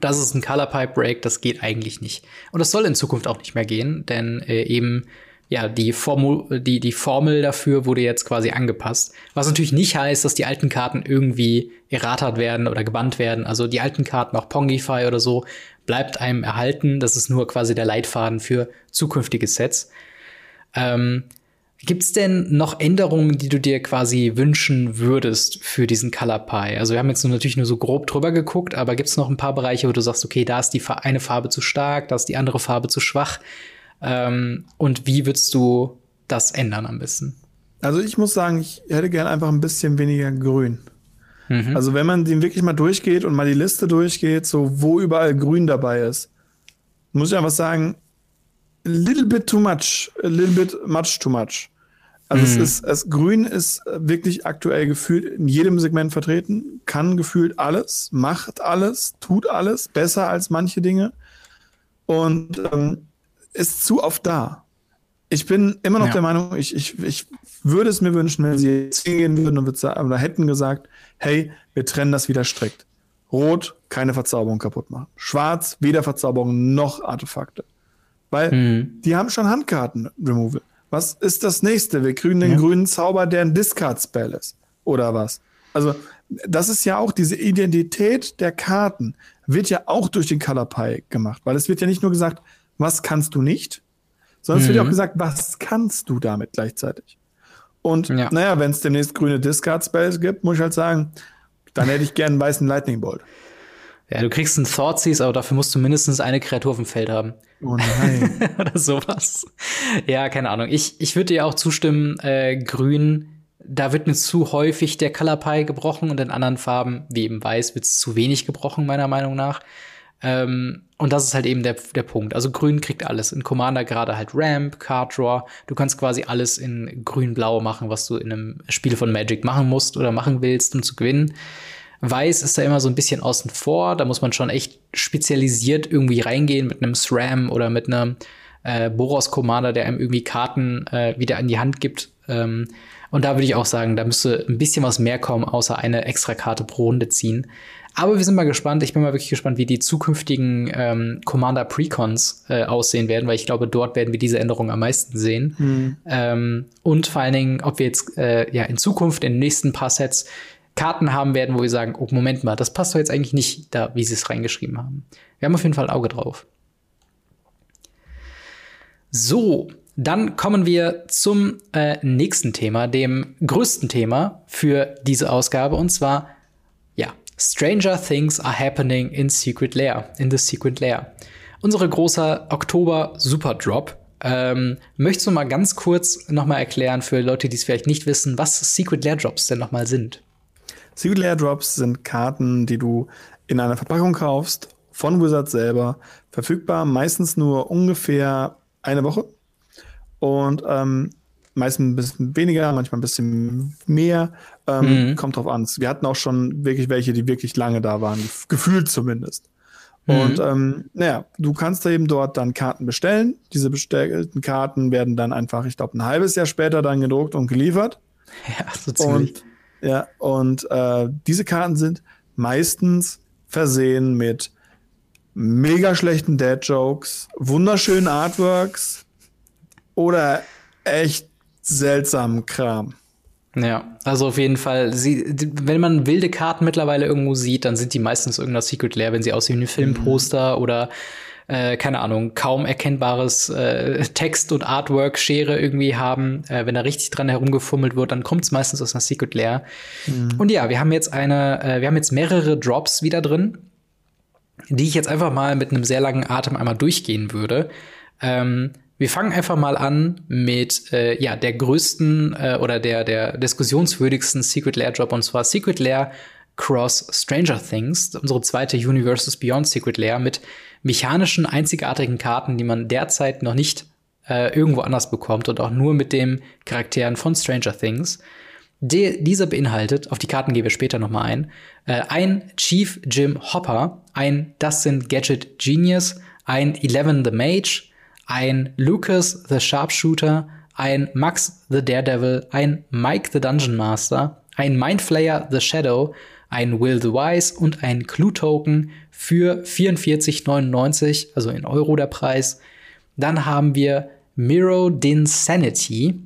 Speaker 1: das ist ein Color Pipe Break, das geht eigentlich nicht. Und das soll in Zukunft auch nicht mehr gehen, denn äh, eben ja, die Formel, die, die Formel dafür wurde jetzt quasi angepasst. Was natürlich nicht heißt, dass die alten Karten irgendwie erratert werden oder gebannt werden. Also die alten Karten, auch Pongify oder so, bleibt einem erhalten. Das ist nur quasi der Leitfaden für zukünftige Sets. Ähm, Gibt's denn noch Änderungen, die du dir quasi wünschen würdest für diesen Color Pie? Also wir haben jetzt natürlich nur so grob drüber geguckt, aber gibt's noch ein paar Bereiche, wo du sagst, okay, da ist die eine Farbe zu stark, da ist die andere Farbe zu schwach? Ähm, und wie würdest du das ändern am besten?
Speaker 2: Also ich muss sagen, ich hätte gern einfach ein bisschen weniger Grün. Mhm. Also wenn man den wirklich mal durchgeht und mal die Liste durchgeht, so wo überall Grün dabei ist, muss ich einfach sagen, a little bit too much, a little bit much too much. Also mhm. es ist, es, Grün ist wirklich aktuell gefühlt in jedem Segment vertreten, kann gefühlt alles, macht alles, tut alles, besser als manche Dinge. Und ähm, ist zu oft da. Ich bin immer noch ja. der Meinung, ich, ich, ich würde es mir wünschen, wenn sie jetzt hingehen würden und oder hätten gesagt, hey, wir trennen das wieder strikt. Rot, keine Verzauberung kaputt machen. Schwarz, weder Verzauberung noch Artefakte. Weil mhm. die haben schon Handkarten-Removal. Was ist das nächste? Wir kriegen den ja. grünen Zauber, der ein Discard-Spell ist. Oder was? Also, das ist ja auch diese Identität der Karten, wird ja auch durch den Color Pie gemacht. Weil es wird ja nicht nur gesagt, was kannst du nicht, sondern mhm. es wird ja auch mhm. gesagt, was kannst du damit gleichzeitig. Und ja. naja, wenn es demnächst grüne Discard-Spells gibt, muss ich halt sagen, dann hätte ich gern einen weißen Lightning Bolt.
Speaker 1: Ja, du kriegst einen Thoughtseize, aber dafür musst du mindestens eine Kreatur auf dem Feld haben.
Speaker 2: Oh nein.
Speaker 1: Oder sowas. Ja, keine Ahnung. Ich, ich würde dir auch zustimmen, äh, grün, da wird mir zu häufig der Color Pie gebrochen und in anderen Farben, wie eben weiß, wird es zu wenig gebrochen, meiner Meinung nach. Ähm, und das ist halt eben der, der Punkt. Also grün kriegt alles. In Commander gerade halt Ramp, Card Draw. Du kannst quasi alles in grün-blau machen, was du in einem Spiel von Magic machen musst oder machen willst, um zu gewinnen. Weiß ist da immer so ein bisschen außen vor. Da muss man schon echt spezialisiert irgendwie reingehen mit einem SRAM oder mit einem äh, Boros Commander, der einem irgendwie Karten äh, wieder in die Hand gibt. Ähm, und da würde ich auch sagen, da müsste ein bisschen was mehr kommen, außer eine extra Karte pro Runde ziehen. Aber wir sind mal gespannt. Ich bin mal wirklich gespannt, wie die zukünftigen ähm, Commander Precons äh, aussehen werden, weil ich glaube, dort werden wir diese Änderungen am meisten sehen. Mhm. Ähm, und vor allen Dingen, ob wir jetzt äh, ja in Zukunft in den nächsten paar Sets Karten haben werden, wo wir sagen, oh, Moment mal, das passt doch jetzt eigentlich nicht da, wie sie es reingeschrieben haben. Wir haben auf jeden Fall ein Auge drauf. So, dann kommen wir zum äh, nächsten Thema, dem größten Thema für diese Ausgabe, und zwar Stranger Things are happening in Secret Lair, in the Secret Lair. Unsere große Oktober Super Drop. Ähm, möchtest du mal ganz kurz noch mal erklären für Leute, die es vielleicht nicht wissen, was Secret Lair Drops denn noch mal sind?
Speaker 2: Secret Lair Drops sind Karten, die du in einer Verpackung kaufst, von Wizard selber, verfügbar, meistens nur ungefähr eine Woche. Und ähm, meistens ein bisschen weniger, manchmal ein bisschen mehr. Ähm, mhm. Kommt drauf an. Wir hatten auch schon wirklich welche, die wirklich lange da waren, gefühlt zumindest. Mhm. Und ähm, naja, du kannst da eben dort dann Karten bestellen. Diese bestellten Karten werden dann einfach, ich glaube, ein halbes Jahr später dann gedruckt und geliefert.
Speaker 1: Ja, so ziemlich.
Speaker 2: Und, ja, und äh, diese Karten sind meistens versehen mit mega schlechten Dad-Jokes, wunderschönen Artworks oder echt seltsamen Kram.
Speaker 1: Ja, also auf jeden Fall. Sie, wenn man wilde Karten mittlerweile irgendwo sieht, dann sind die meistens irgendeiner Secret Lair, wenn sie aussehen wie ein Filmposter mhm. oder äh, keine Ahnung, kaum erkennbares äh, Text und Artwork Schere irgendwie haben. Äh, wenn da richtig dran herumgefummelt wird, dann kommt es meistens aus einer Secret Lair. Mhm. Und ja, wir haben jetzt eine, äh, wir haben jetzt mehrere Drops wieder drin, die ich jetzt einfach mal mit einem sehr langen Atem einmal durchgehen würde. Ähm, wir fangen einfach mal an mit äh, ja der größten äh, oder der der diskussionswürdigsten Secret Lair Job und zwar Secret Lair Cross Stranger Things, unsere zweite Universes Beyond Secret Lair mit mechanischen einzigartigen Karten, die man derzeit noch nicht äh, irgendwo anders bekommt und auch nur mit den Charakteren von Stranger Things. De dieser beinhaltet, auf die Karten gehen wir später noch mal ein, äh, ein Chief Jim Hopper, ein Dustin Gadget Genius, ein Eleven the Mage, ein Lucas the Sharpshooter, ein Max the Daredevil, ein Mike the Dungeon Master, ein Mindflayer the Shadow, ein Will the Wise und ein Clue Token für 44,99, also in Euro der Preis. Dann haben wir Miro Dinsanity.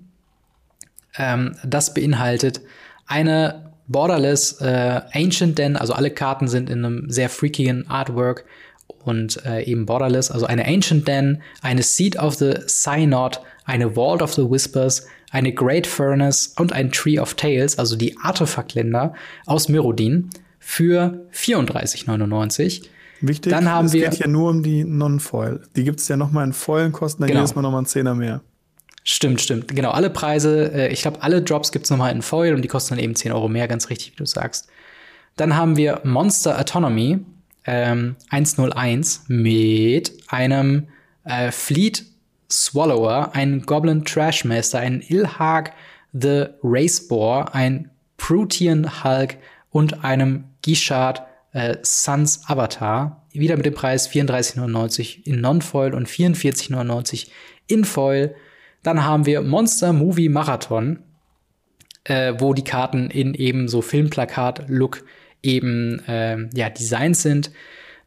Speaker 1: Ähm, das beinhaltet eine Borderless äh, Ancient Den, also alle Karten sind in einem sehr freakigen Artwork und äh, eben Borderless, also eine Ancient Den, eine Seed of the Synod, eine Vault of the Whispers, eine Great Furnace und ein Tree of Tales, also die Artefaktländer aus Myrodin für 34,99.
Speaker 2: Wichtig,
Speaker 1: Dann haben
Speaker 2: es
Speaker 1: wir-
Speaker 2: geht ja nur um die Non-Foil. Die gibt's ja noch mal in Foilen, kosten dann
Speaker 1: Genau.
Speaker 2: jedes Mal noch mal einen Zehner mehr.
Speaker 1: Stimmt, stimmt. Genau, alle Preise, äh, ich glaube, alle Drops gibt's nochmal in Foil und die kosten dann eben 10 Euro mehr, ganz richtig, wie du sagst. Dann haben wir Monster Autonomy ähm, 101 mit einem äh, Fleet Swallower, ein Goblin Trashmaster, ein Ilhag the Raceboar, ein Protean Hulk und einem Gishard äh, Suns Avatar. Wieder mit dem Preis 34,99 in Non-Foil und 44,99 in Foil. Dann haben wir Monster Movie Marathon, äh, wo die Karten in eben so Filmplakat-Look eben ähm, ja designt sind.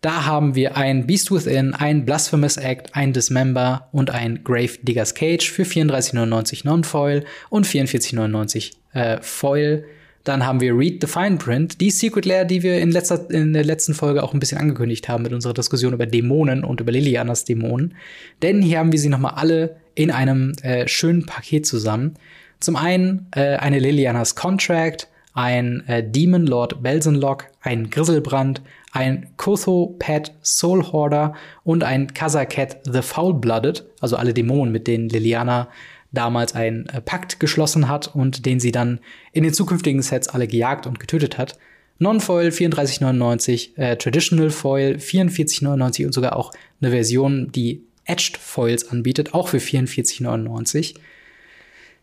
Speaker 1: Da haben wir ein Beast Within, ein Blasphemous Act, ein Dismember und ein Grave Digger's Cage für 34,99 Non-Foil und 44,99 äh, Foil. Dann haben wir Read the Fine Print, die Secret Lair, die wir in, letzter, in der letzten Folge auch ein bisschen angekündigt haben mit unserer Diskussion über Dämonen und über Lilianas Dämonen. Denn hier haben wir sie noch mal alle in einem äh, schönen Paket zusammen. Zum einen äh, eine Lilianas Contract, ein äh, Demon Lord Belsenlock, ein Griselbrand, ein Kotho Pet Soul Hoarder und ein Kazaket The Foul-Blooded, also alle Dämonen, mit denen Liliana damals einen äh, Pakt geschlossen hat und den sie dann in den zukünftigen Sets alle gejagt und getötet hat. Non-Foil 34,99, äh, Traditional Foil 44,99 und sogar auch eine Version, die Etched Foils anbietet, auch für 44,99.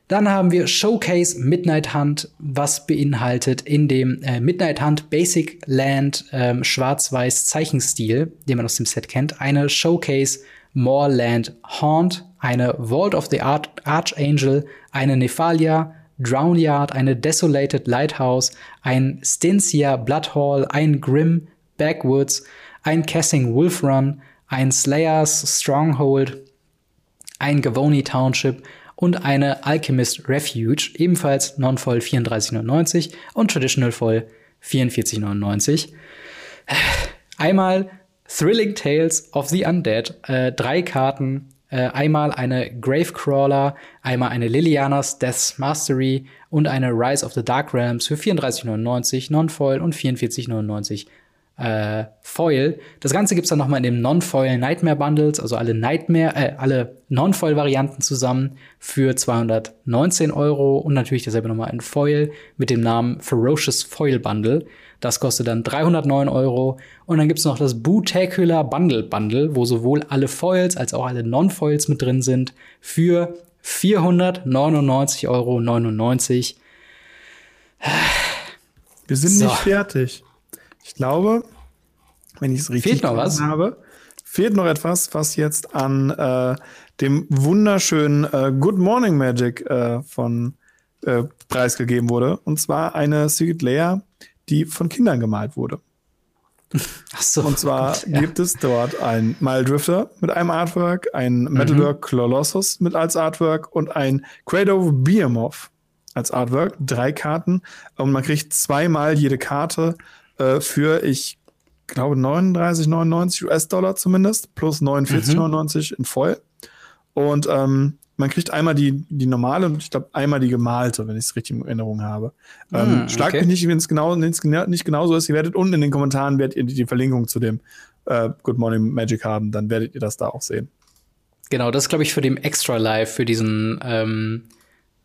Speaker 1: Dann haben wir Showcase Midnight Hunt, was beinhaltet in dem äh, Midnight Hunt Basic Land ähm, schwarz-weiß Zeichenstil, den man aus dem Set kennt, eine Showcase Moorland Haunt, eine Vault of the Arch Archangel, eine Nephalia, Drownyard, eine Desolated Lighthouse, ein Stincia Bloodhall, ein Grim Backwoods, ein Kessing Wolf Run, ein Slayers Stronghold, ein Gavoni Township und eine Alchemist Refuge, ebenfalls Non-Foil 34,99 und Traditional Foil 44,99. Einmal Thrilling Tales of the Undead, äh, drei Karten, äh, einmal eine Gravecrawler, einmal eine Lilianas Death's Mastery und eine Rise of the Dark Realms für 34,99 Non-Foil und 44,99 äh, Foil. Das Ganze gibt's dann noch mal in dem Non-Foil Nightmare Bundles, also alle Nightmare, äh, alle Non-Foil-Varianten zusammen für 219 Euro und natürlich dasselbe noch mal in Foil mit dem Namen Ferocious Foil Bundle. Das kostet dann 309 Euro. Und dann gibt's noch das Bootacular Bundle Bundle, wo sowohl alle Foils als auch alle Non-Foils mit drin sind, für 499,99 Euro.
Speaker 2: Wir sind
Speaker 1: So.
Speaker 2: nicht fertig. Ich glaube, wenn ich es richtig
Speaker 1: Fehlt noch was?
Speaker 2: habe, fehlt noch etwas, was jetzt an äh, dem wunderschönen äh, Good Morning Magic äh, von äh, preisgegeben wurde. Und zwar eine Secret Layer, die von Kindern gemalt wurde.
Speaker 1: Ach so.
Speaker 2: Und zwar
Speaker 1: Ja.
Speaker 2: gibt es dort ein Mile Drifter mit einem Artwork, ein Metalwork Colossus mit als Artwork und ein Credo Behemoth als Artwork. Drei Karten. Und man kriegt zweimal jede Karte äh, für, ich glaube, 39,99 US-Dollar zumindest, plus 49,99 in voll. Und ähm, man kriegt einmal die, die normale und ich glaube einmal die gemalte, wenn ich es richtig in Erinnerung habe. ähm,
Speaker 1: Hm,
Speaker 2: Schlagt
Speaker 1: okay.
Speaker 2: mich nicht, wenn es genau, nicht genauso ist. Ihr werdet unten in den Kommentaren werdet ihr die, Verlinkung zu dem äh, Good Morning Magic haben, dann werdet ihr das da auch sehen.
Speaker 1: Genau, das ist, glaube ich, für den Extra Live, für diesen, ähm,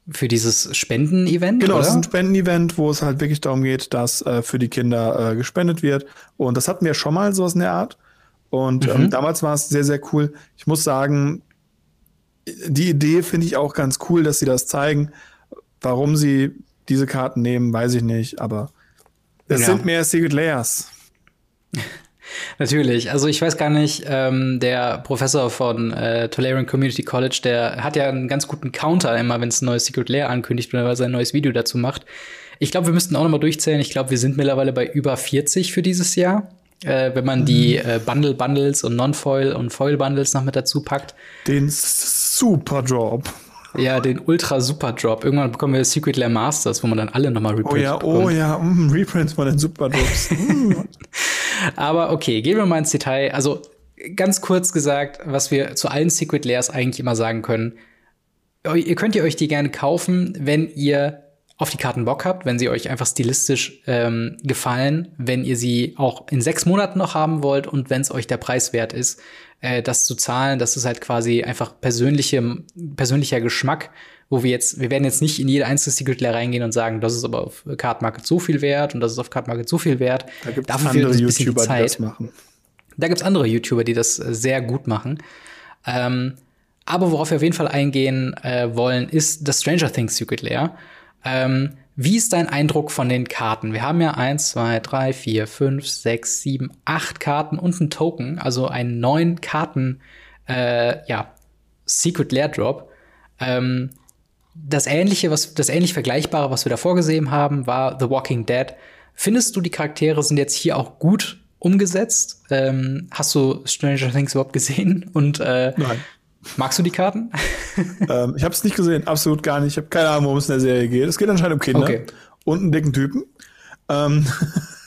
Speaker 1: für dieses Spenden-Event.
Speaker 2: Genau, es ist ein Spendenevent, wo es halt wirklich darum geht, dass äh, für die Kinder äh, gespendet wird. Und das hatten wir schon mal sowas in der Art. Und
Speaker 1: Mhm.
Speaker 2: ähm, damals war es sehr, sehr cool. Ich muss sagen, die Idee finde ich auch ganz cool, dass sie das zeigen. Warum sie diese Karten nehmen, weiß ich nicht, aber es ja. sind mehr Secret Layers.
Speaker 1: Natürlich. Also ich weiß gar nicht, ähm, der Professor von äh, Tolarian Community College, der hat ja einen ganz guten Counter immer, wenn es ein neues Secret Layer ankündigt oder sein neues Video dazu macht. Ich glaube, wir müssten auch noch mal durchzählen. Ich glaube, wir sind mittlerweile bei über 40 für dieses Jahr. Äh, wenn man mhm. die äh, Bundle Bundles und Non-Foil und Foil Bundles noch mit dazu packt.
Speaker 2: Den Super Drop.
Speaker 1: Ja, den Ultra Super Drop. Irgendwann bekommen wir Secret Lair Masters, wo man dann alle nochmal
Speaker 2: Reprints Oh ja, bekommt. oh ja, mm, Reprints von den Super Drops.
Speaker 1: Aber okay, gehen wir mal ins Detail. Also ganz kurz gesagt, was wir zu allen Secret Layers eigentlich immer sagen können. Ihr könnt ihr euch die gerne kaufen, wenn ihr auf die Karten Bock habt, wenn sie euch einfach stilistisch ähm, gefallen, wenn ihr sie auch in sechs Monaten noch haben wollt und wenn es euch der Preis wert ist, äh, das zu zahlen. Das ist halt quasi einfach persönliche, persönlicher Geschmack, wo wir jetzt, wir werden jetzt nicht in jede einzelne Secret Lair reingehen und sagen, das ist aber auf Card Market so viel wert und das ist auf Card Market so viel wert.
Speaker 2: Da gibt es andere YouTuber, die das machen.
Speaker 1: Da gibt es andere YouTuber, die das äh, sehr gut machen. Ähm, aber worauf wir auf jeden Fall eingehen äh, wollen, ist das Stranger Things Secret Lair. Ähm, wie ist dein Eindruck von den Karten? Wir haben ja eins, zwei, drei, vier, fünf, sechs, sieben, acht Karten und einen Token, also einen neuen Karten, äh, ja, Secret Lair Drop. Ähm, das ähnliche, was das ähnlich vergleichbare, was wir da vorgesehen haben, war The Walking Dead. Findest du, die Charaktere sind jetzt hier auch gut umgesetzt? Ähm, hast du Stranger Things überhaupt gesehen? Und äh,
Speaker 2: Nein.
Speaker 1: Magst du die Karten?
Speaker 2: ähm, ich habe es nicht gesehen, absolut gar nicht. Ich habe keine Ahnung, worum es in der Serie geht. Es geht anscheinend um Kinder okay. und einen dicken Typen. Ähm,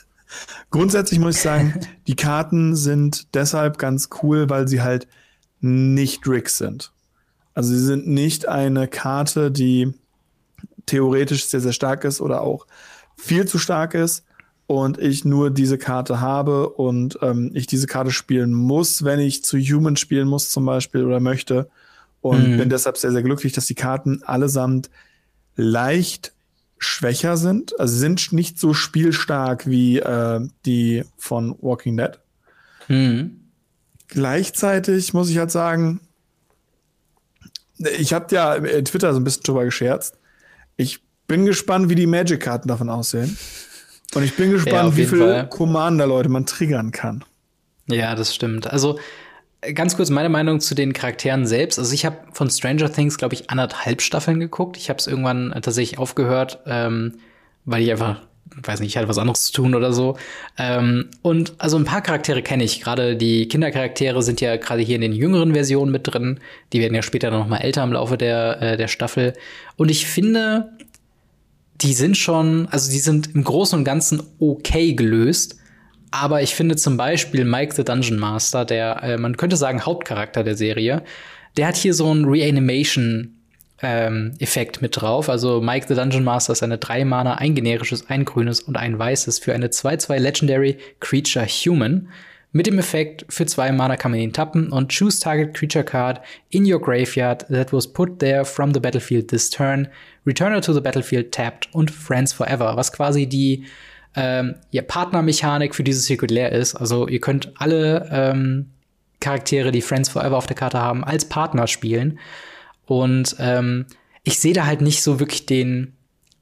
Speaker 2: grundsätzlich muss ich sagen, die Karten sind deshalb ganz cool, weil sie halt nicht Ricks sind. Also sie sind nicht eine Karte, die theoretisch sehr, sehr stark ist oder auch viel zu stark ist, und ich nur diese Karte habe und ähm, ich diese Karte spielen muss, wenn ich zu Human spielen muss zum Beispiel oder möchte. Und mhm. bin deshalb sehr, sehr glücklich, dass die Karten allesamt leicht schwächer sind. Also sind nicht so spielstark wie äh, die von Walking Dead. Mhm. Gleichzeitig muss ich halt sagen, ich habe ja Twitter so ein bisschen drüber gescherzt. Ich bin gespannt, wie die Magic-Karten davon aussehen. Und ich bin gespannt, ja, wie viele Commander-Leute man triggern kann.
Speaker 1: Ja, das stimmt. Also ganz kurz meine Meinung zu den Charakteren selbst. Also ich habe von Stranger Things, glaube ich, anderthalb Staffeln geguckt. Ich habe es irgendwann tatsächlich aufgehört, ähm, weil ich einfach, weiß nicht, ich hatte was anderes zu tun oder so. Ähm, und also ein paar Charaktere kenne ich. Gerade die Kindercharaktere sind ja gerade hier in den jüngeren Versionen mit drin. Die werden ja später noch mal älter im Laufe der, äh, der Staffel. Und ich finde, die sind schon, also die sind im Großen und Ganzen okay gelöst. Aber ich finde zum Beispiel Mike the Dungeon Master, der, äh, man könnte sagen, Hauptcharakter der Serie, der hat hier so einen Reanimation-Effekt ähm, mit drauf. Also Mike the Dungeon Master ist eine 3 Mana, ein generisches, ein grünes und ein weißes für eine 2-2 Legendary Creature Human. Mit dem Effekt für zwei Mana kann man ihn tappen und choose target creature card in your graveyard that was put there from the battlefield this turn, return it to the battlefield tapped und Friends Forever, was quasi die ähm, ja, Partnermechanik für dieses Secret Lair ist. Also ihr könnt alle ähm, Charaktere, die Friends Forever auf der Karte haben, als Partner spielen. Und ähm, ich sehe da halt nicht so wirklich den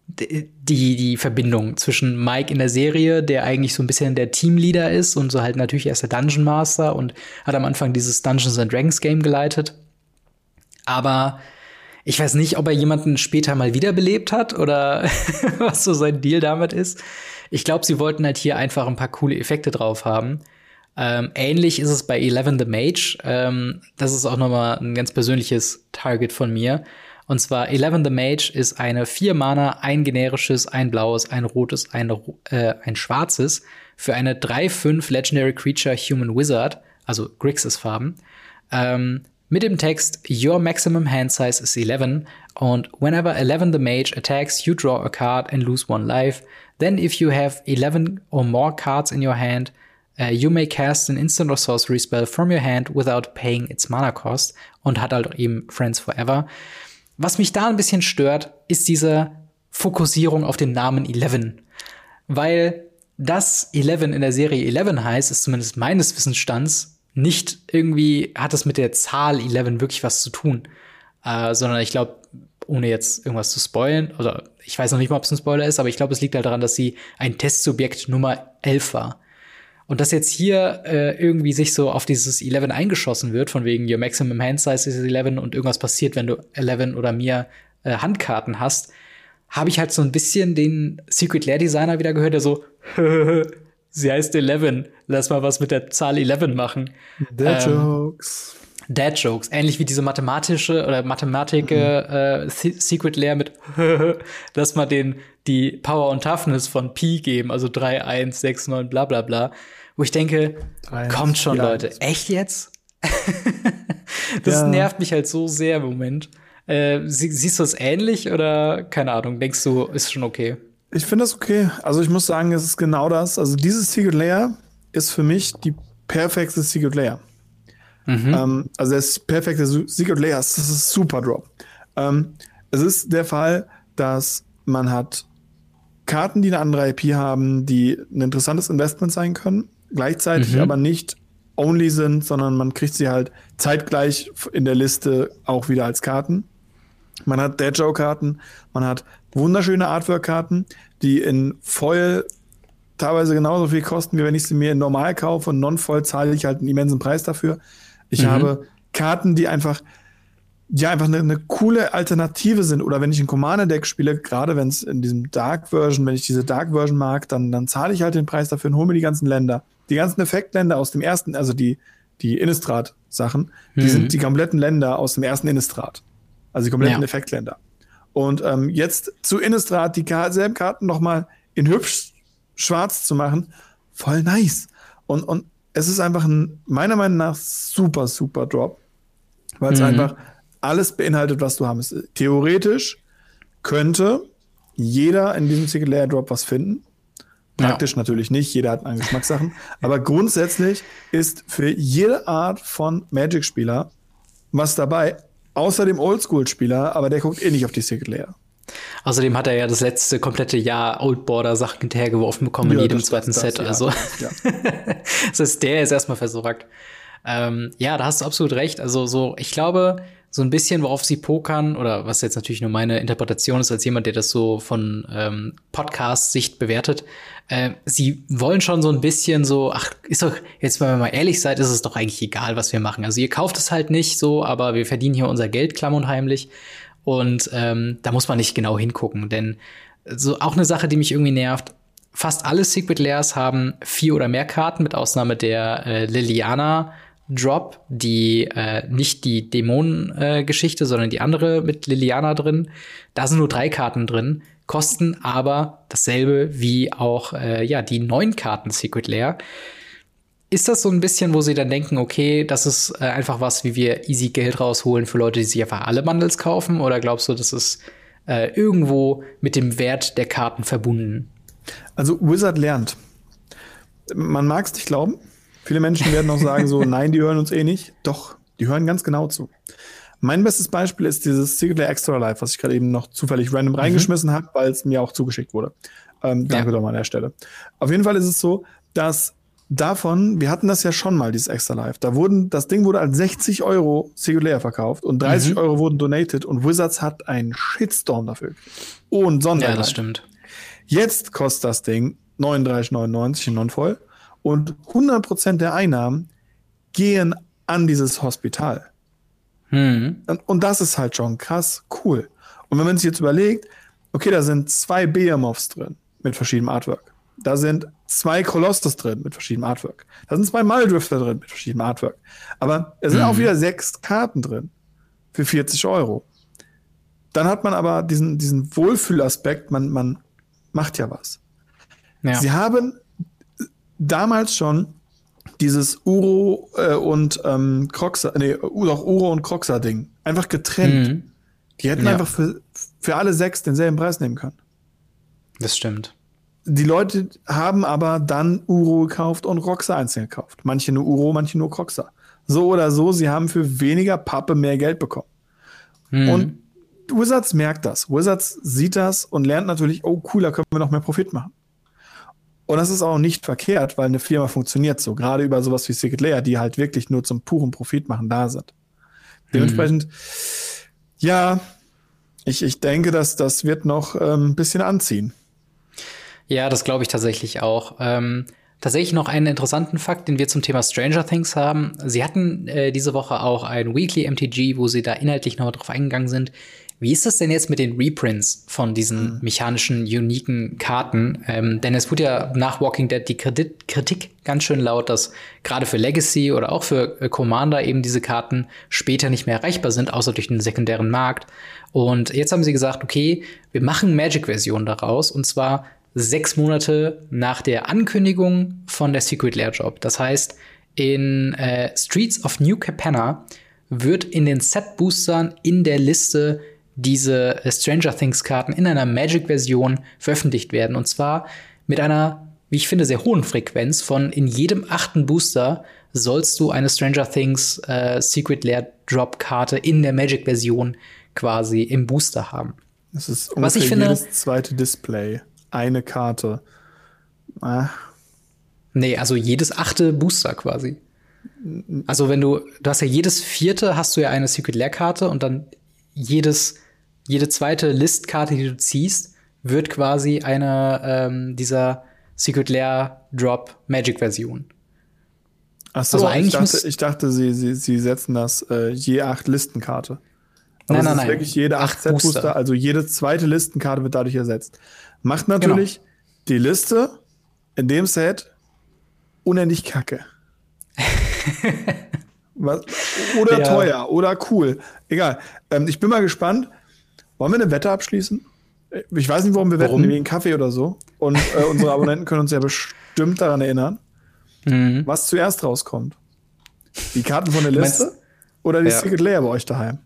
Speaker 1: die, die Verbindung zwischen Mike in der Serie, der eigentlich so ein bisschen der Teamleader ist und so halt natürlich erst der Dungeon Master und hat am Anfang dieses Dungeons and Dragons Game geleitet. Aber ich weiß nicht, ob er jemanden später mal wiederbelebt hat oder was so sein Deal damit ist. Ich glaube, sie wollten halt hier einfach ein paar coole Effekte drauf haben. Ähm, ähnlich ist es bei Eleven the Mage. Ähm, das ist auch noch mal ein ganz persönliches Target von mir. Und zwar Eleven the Mage ist eine vier Mana, ein generisches, ein blaues, ein rotes, ein, äh, ein schwarzes für eine 3-5 Legendary Creature Human Wizard, also Grixis Farben. Ähm, mit dem Text Your maximum hand size is 11 und whenever 11 the mage attacks, you draw a card and lose one life. Then if you have 11 or more cards in your hand, uh, you may cast an instant or sorcery spell from your hand without paying its mana cost und hat halt eben Friends Forever. Was mich da ein bisschen stört, ist diese Fokussierung auf den Namen Eleven. Weil das Eleven in der Serie Eleven heißt, ist zumindest meines Wissensstands nicht irgendwie, hat es mit der Zahl Eleven wirklich was zu tun. äh, sondern ich glaube, ohne jetzt irgendwas zu spoilen, oder ich weiß noch nicht mal, ob es ein Spoiler ist, aber ich glaube, es liegt halt daran, dass sie ein Testsubjekt Nummer 11 war. Und dass jetzt hier äh, irgendwie sich so auf dieses 11 eingeschossen wird, von wegen your maximum hand size is 11 und irgendwas passiert, wenn du 11 oder mir äh, Handkarten hast, habe ich halt so ein bisschen den Secret Lair Designer wieder gehört, der so, sie heißt 11, lass mal was mit der Zahl 11 machen.
Speaker 2: Dead ähm, Jokes.
Speaker 1: Dad Jokes, ähnlich wie diese mathematische oder Mathematik mhm. äh, Secret Lair mit, dass man den die Power und Toughness von Pi geben, also 3, 1, 6, 9, bla bla bla. Wo ich denke, 3, kommt schon, Leute. Echt jetzt? das ja. nervt mich halt so sehr im Moment. Äh, sie, siehst du es ähnlich oder keine Ahnung, denkst du, ist schon okay?
Speaker 2: Ich finde das okay. Also ich muss sagen, es ist genau das. Also dieses Secret Layer ist für mich die perfekte Secret Layer. Mhm. Ähm, also das perfekte Secret Layer, das ist super Drop. Ähm, es ist der Fall, dass man hat Karten, die eine andere IP haben, die ein interessantes Investment sein können, gleichzeitig mhm. aber nicht only sind, sondern man kriegt sie halt zeitgleich in der Liste auch wieder als Karten. Man hat Dead Joe Karten, man hat wunderschöne Artwork-Karten, die in Foil teilweise genauso viel kosten, wie wenn ich sie mir in normal kaufe und non-Foil zahle ich halt einen immensen Preis dafür. Ich mhm. habe Karten, die einfach ja einfach eine, eine, coole Alternative sind. Oder wenn ich ein Commander-Deck spiele, gerade wenn es in diesem Dark-Version, wenn ich diese Dark-Version mag, dann, dann zahle ich halt den Preis dafür und hole mir die ganzen Länder. Die ganzen Effektländer aus dem ersten, also die, die Innistrad-Sachen, die mhm. sind die kompletten Länder aus dem ersten Innistrad. Also die kompletten ja. Effektländer. Und ähm, jetzt zu Innistrad die selben Karten nochmal in hübsch schwarz zu machen, voll nice. Und, und es ist einfach ein, meiner Meinung nach, super, super Drop. Weil es mhm. einfach alles beinhaltet, was du haben. Theoretisch könnte jeder in diesem Single Layer Drop was finden. Praktisch ja. natürlich nicht, jeder hat eine Geschmackssachen. aber grundsätzlich ist für jede Art von Magic-Spieler was dabei, außer dem Oldschool-Spieler, aber der guckt eh nicht auf die Secret Layer.
Speaker 1: Außerdem hat er ja das letzte komplette Jahr Old Border Sachen hinterhergeworfen bekommen ja, in jedem zweiten das, Set. Das, also, ja. das heißt, der ist erstmal versorgt. Ähm, ja, da hast du absolut recht. Also, so, ich glaube, so ein bisschen, worauf sie pokern, oder was jetzt natürlich nur meine Interpretation ist, als jemand, der das so von ähm, Podcast-Sicht bewertet, äh, sie wollen schon so ein bisschen so, ach, ist doch, jetzt wenn wir mal ehrlich seid, ist es doch eigentlich egal, was wir machen. Also ihr kauft es halt nicht so, aber wir verdienen hier unser Geld klamm und heimlich. Und ähm, da muss man nicht genau hingucken, denn so auch eine Sache, die mich irgendwie nervt, fast alle Secret Layers haben vier oder mehr Karten, mit Ausnahme der äh, Liliana Drop, die äh, nicht die Dämonen-Geschichte, äh, sondern die andere mit Liliana drin. Da sind nur drei Karten drin, kosten aber dasselbe wie auch äh, ja die neun Karten Secret Lair. Ist das so ein bisschen, wo sie dann denken, okay, das ist äh, einfach was, wie wir easy Geld rausholen für Leute, die sich einfach alle Bundles kaufen? Oder glaubst du, das ist äh, irgendwo mit dem Wert der Karten verbunden?
Speaker 2: Also Wizard lernt. Man mag es nicht glauben. Viele Menschen werden auch sagen so, nein, die hören uns eh nicht. Doch, die hören ganz genau zu. Mein bestes Beispiel ist dieses Secret Extra Life, was ich gerade eben noch zufällig random mhm. reingeschmissen habe, weil es mir auch zugeschickt wurde. Ähm, danke ja. doch mal an der Stelle. Auf jeden Fall ist es so, dass davon, wir hatten das ja schon mal, dieses Extra Life. Da wurden, das Ding wurde als 60 Euro singulär verkauft und 30 mhm. Euro wurden donated und Wizards hat einen Shitstorm dafür. Und Sonderreich.
Speaker 1: Ja, das stimmt.
Speaker 2: Jetzt kostet das Ding 39,99 in Non-Voll und 100 Prozent der Einnahmen gehen an dieses Hospital. Mhm. Und, und das ist halt schon krass cool. Und wenn man sich jetzt überlegt, okay, da sind zwei Behemoths drin mit verschiedenem Artwork. Da sind zwei Kolossus drin mit verschiedenem Artwork. Da sind zwei Maldrifter drin mit verschiedenem Artwork. Aber es sind mhm. auch wieder sechs Karten drin für 40 Euro. Dann hat man aber diesen, diesen Wohlfühlaspekt, man, man macht ja was. Ja. Sie haben damals schon dieses Uro äh, und ähm, Croxa, nee, doch Uro und Croxa Ding einfach getrennt. Mhm. Die hätten ja. einfach für, für alle sechs denselben Preis nehmen können.
Speaker 1: Das stimmt
Speaker 2: die Leute haben aber dann Uro gekauft und Roxa einzeln gekauft. Manche nur Uro, manche nur Roxa. So oder so, sie haben für weniger Pappe mehr Geld bekommen. Hm. Und Wizards merkt das. Wizards sieht das und lernt natürlich, oh cool, da können wir noch mehr Profit machen. Und das ist auch nicht verkehrt, weil eine Firma funktioniert so. Gerade über sowas wie Secret Layer, die halt wirklich nur zum puren Profit machen da sind. Dementsprechend, Ja, ich, ich denke, dass das wird noch ähm, ein bisschen anziehen.
Speaker 1: Ja, das glaube ich tatsächlich auch. Ähm, tatsächlich noch einen interessanten Fakt, den wir zum Thema Stranger Things haben. Sie hatten äh, diese Woche auch ein Weekly MTG, wo sie da inhaltlich noch drauf eingegangen sind. Wie ist das denn jetzt mit den Reprints von diesen mhm. mechanischen, uniken Karten? Ähm, denn es wurde ja nach Walking Dead die Kredit Kritik ganz schön laut, dass gerade für Legacy oder auch für äh, Commander eben diese Karten später nicht mehr erreichbar sind, außer durch den sekundären Markt. Und jetzt haben sie gesagt, okay, wir machen Magic-Version daraus und zwar sechs Monate nach der Ankündigung von der Secret Lair Job. Das heißt, in äh, Streets of New Capenna wird in den Set-Boostern in der Liste diese äh, Stranger Things Karten in einer Magic-Version veröffentlicht werden. Und zwar mit einer, wie ich finde, sehr hohen Frequenz von in jedem achten Booster sollst du eine Stranger Things äh, Secret Lair Drop Karte in der Magic-Version quasi im Booster haben.
Speaker 2: Das ist ungefähr Was ich finde, jedes zweite Display eine Karte.
Speaker 1: Ah. Nee, also jedes achte Booster quasi. Also wenn du, du hast ja jedes vierte hast du ja eine Secret Lair Karte und dann jedes, jede zweite Listkarte, die du ziehst, wird quasi eine ähm, dieser Secret Lair Drop Magic Version.
Speaker 2: Achso, also eigentlich ich dachte, ich dachte sie, sie, sie setzen das äh, je acht Listenkarte.
Speaker 1: Aber nein, nein, nein.
Speaker 2: Wirklich jede acht Set Booster, also jede zweite Listenkarte wird dadurch ersetzt. Macht natürlich genau. die Liste in dem Set unendlich kacke. Was, oder ja. teuer oder cool. Egal. Ähm, ich bin mal gespannt. Wollen wir eine Wette abschließen? Ich weiß nicht, warum wir warum? wetten, wegen Kaffee oder so. Und äh, unsere Abonnenten können uns ja bestimmt daran erinnern, mhm. was zuerst rauskommt. Die Karten von der Liste Meinst, oder die ja. Secret Layer bei euch daheim?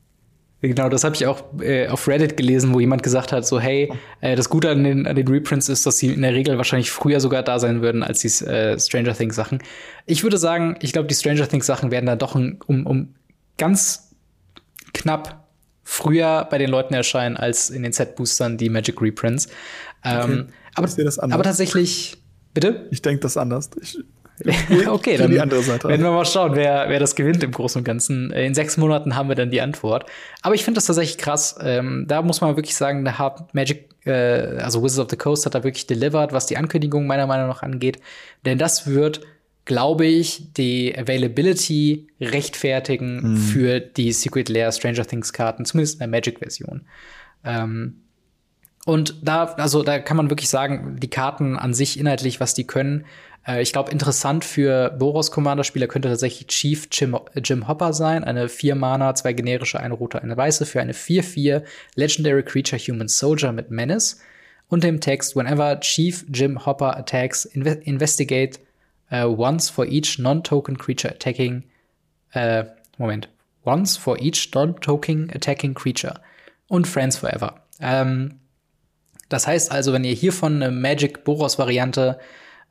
Speaker 1: Genau, das habe ich auch äh, auf Reddit gelesen, wo jemand gesagt hat, so hey, äh, das Gute an den, an den Reprints ist, dass sie in der Regel wahrscheinlich früher sogar da sein würden als die äh, Stranger Things Sachen. Ich würde sagen, ich glaube, die Stranger Things Sachen werden dann doch um, um ganz knapp früher bei den Leuten erscheinen als in den Set-Boostern die Magic Reprints. Ähm, okay. aber, aber tatsächlich, bitte?
Speaker 2: Ich denke das anders. Ich,
Speaker 1: okay, dann werden wir mal schauen, wer, wer das gewinnt im Großen und Ganzen. In sechs Monaten haben wir dann die Antwort. Aber ich finde das tatsächlich krass. Ähm, da muss man wirklich sagen, da hat Magic, äh, also Wizards of the Coast hat da wirklich delivered, was die Ankündigung meiner Meinung nach angeht. Denn das wird, glaube ich, die Availability rechtfertigen mhm. für die Secret Lair Stranger Things Karten, zumindest in der Magic-Version. Ähm, und da, also da kann man wirklich sagen, die Karten an sich inhaltlich, was die können, äh, ich glaube, interessant für Boros Commander-Spieler könnte tatsächlich Chief Jim, Jim Hopper sein. Eine 4-Mana, zwei generische, eine rote, eine weiße für eine 4-4 Legendary Creature Human Soldier mit Menace. Und dem Text, whenever Chief Jim Hopper attacks, inve investigate uh, once for each non-token creature attacking. Uh, Moment. Once for each non-token attacking creature. Und Friends Forever. Ähm, das heißt also, wenn ihr hiervon eine Magic Boros Variante